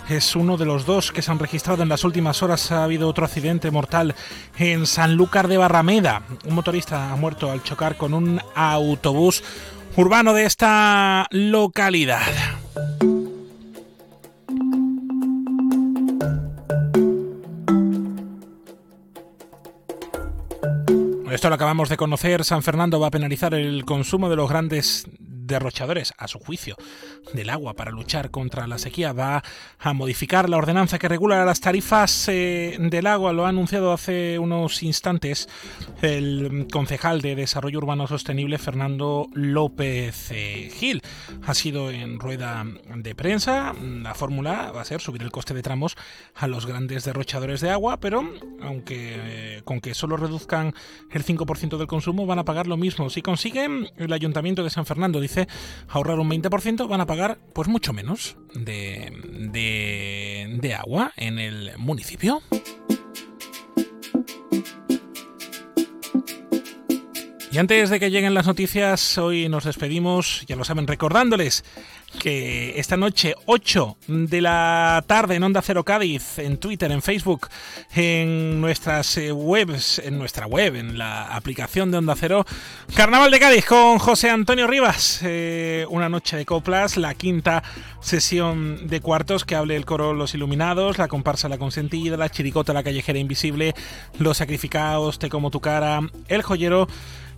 es uno de los dos que se han registrado en las últimas horas. Ha habido otro accidente mortal en Sanlúcar de Barrameda. Un motorista ha muerto al chocar con un autobús urbano de esta localidad. Esto lo acabamos de conocer. San Fernando va a penalizar el consumo de los grandes derrochadores, a su juicio, del agua para luchar contra la sequía. Va a modificar la ordenanza que regula las tarifas eh, del agua. Lo ha anunciado hace unos instantes el concejal de Desarrollo Urbano Sostenible, Fernando López eh, Gil. Ha sido en rueda de prensa. La fórmula va a ser subir el coste de tramos a los grandes derrochadores de agua, pero aunque eh, con que solo reduzcan el 5% del consumo, van a pagar lo mismo. Si consiguen el Ayuntamiento de San Fernando, dice ahorrar un 20%, van a pagar pues mucho menos de, de, agua en el municipio. Y antes de que lleguen las noticias, hoy nos despedimos, ya lo saben, recordándoles que esta noche 8 de la tarde en Onda Cero Cádiz, en Twitter, en Facebook, en nuestras eh, webs, en nuestra web, en la aplicación de Onda Cero, Carnaval de Cádiz con José Antonio Rivas, eh, una noche de coplas, la quinta sesión de cuartos que hable el coro Los Iluminados, la comparsa La Consentida, la chiricota La Callejera Invisible, Los Sacrificados, Te Como Tu Cara, El Joyero,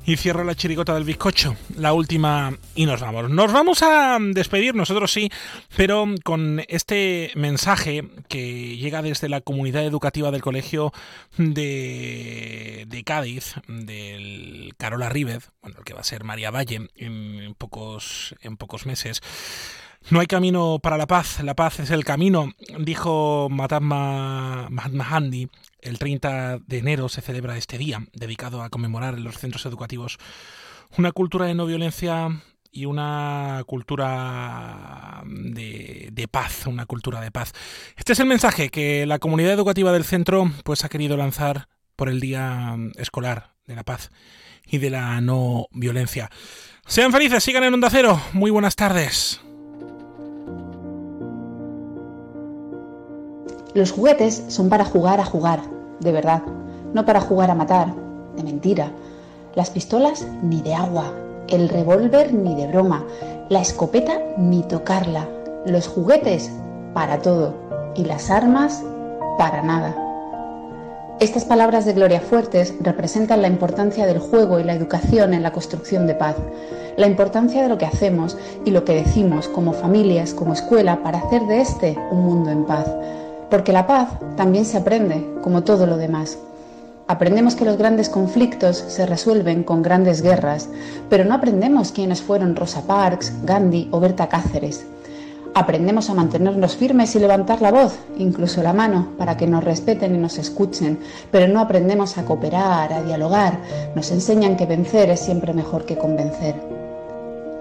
y cierra la chirigota del bizcocho, la última y nos vamos. Nos vamos a despedir, nosotros sí, pero con este mensaje que llega desde la comunidad educativa del colegio de, de Cádiz, del Carola Rívez, bueno, el que va a ser María Valle en pocos, en pocos meses. No hay camino para la paz, la paz es el camino, dijo Mahatma Gandhi. El 30 de enero se celebra este día, dedicado a conmemorar en los centros educativos una cultura de no violencia y una cultura de, paz, una cultura de paz. Este es el mensaje que la comunidad educativa del centro pues ha querido lanzar por el Día Escolar de la Paz y de la No Violencia. Sean felices, sigan en Onda Cero. Muy buenas tardes.
Los juguetes son para jugar a jugar, de verdad, no para jugar a matar, de mentira. Las pistolas ni de agua, el revólver ni de broma, la escopeta ni tocarla, los juguetes para todo y las armas para nada. Estas palabras de Gloria Fuertes representan la importancia del juego y la educación en la construcción de paz, la importancia de lo que hacemos y lo que decimos como familias, como escuela, para hacer de este un mundo en paz. Porque la paz también se aprende, como todo lo demás. Aprendemos que los grandes conflictos se resuelven con grandes guerras, pero no aprendemos quiénes fueron Rosa Parks, Gandhi o Berta Cáceres. Aprendemos a mantenernos firmes y levantar la voz, incluso la mano, para que nos respeten y nos escuchen, pero no aprendemos a cooperar, a dialogar. Nos enseñan que vencer es siempre mejor que convencer.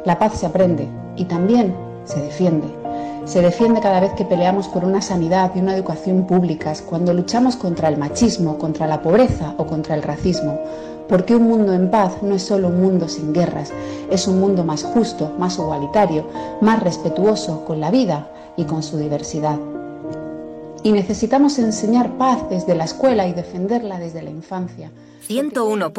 La paz se aprende y también se defiende. Se defiende cada vez que peleamos por una sanidad y una educación públicas, cuando luchamos contra el machismo, contra la pobreza o contra el racismo, porque un mundo en paz no es solo un mundo sin guerras, es un mundo más justo, más igualitario, más respetuoso con la vida y con su diversidad. Y necesitamos enseñar paz desde la escuela y defenderla desde la infancia.
101.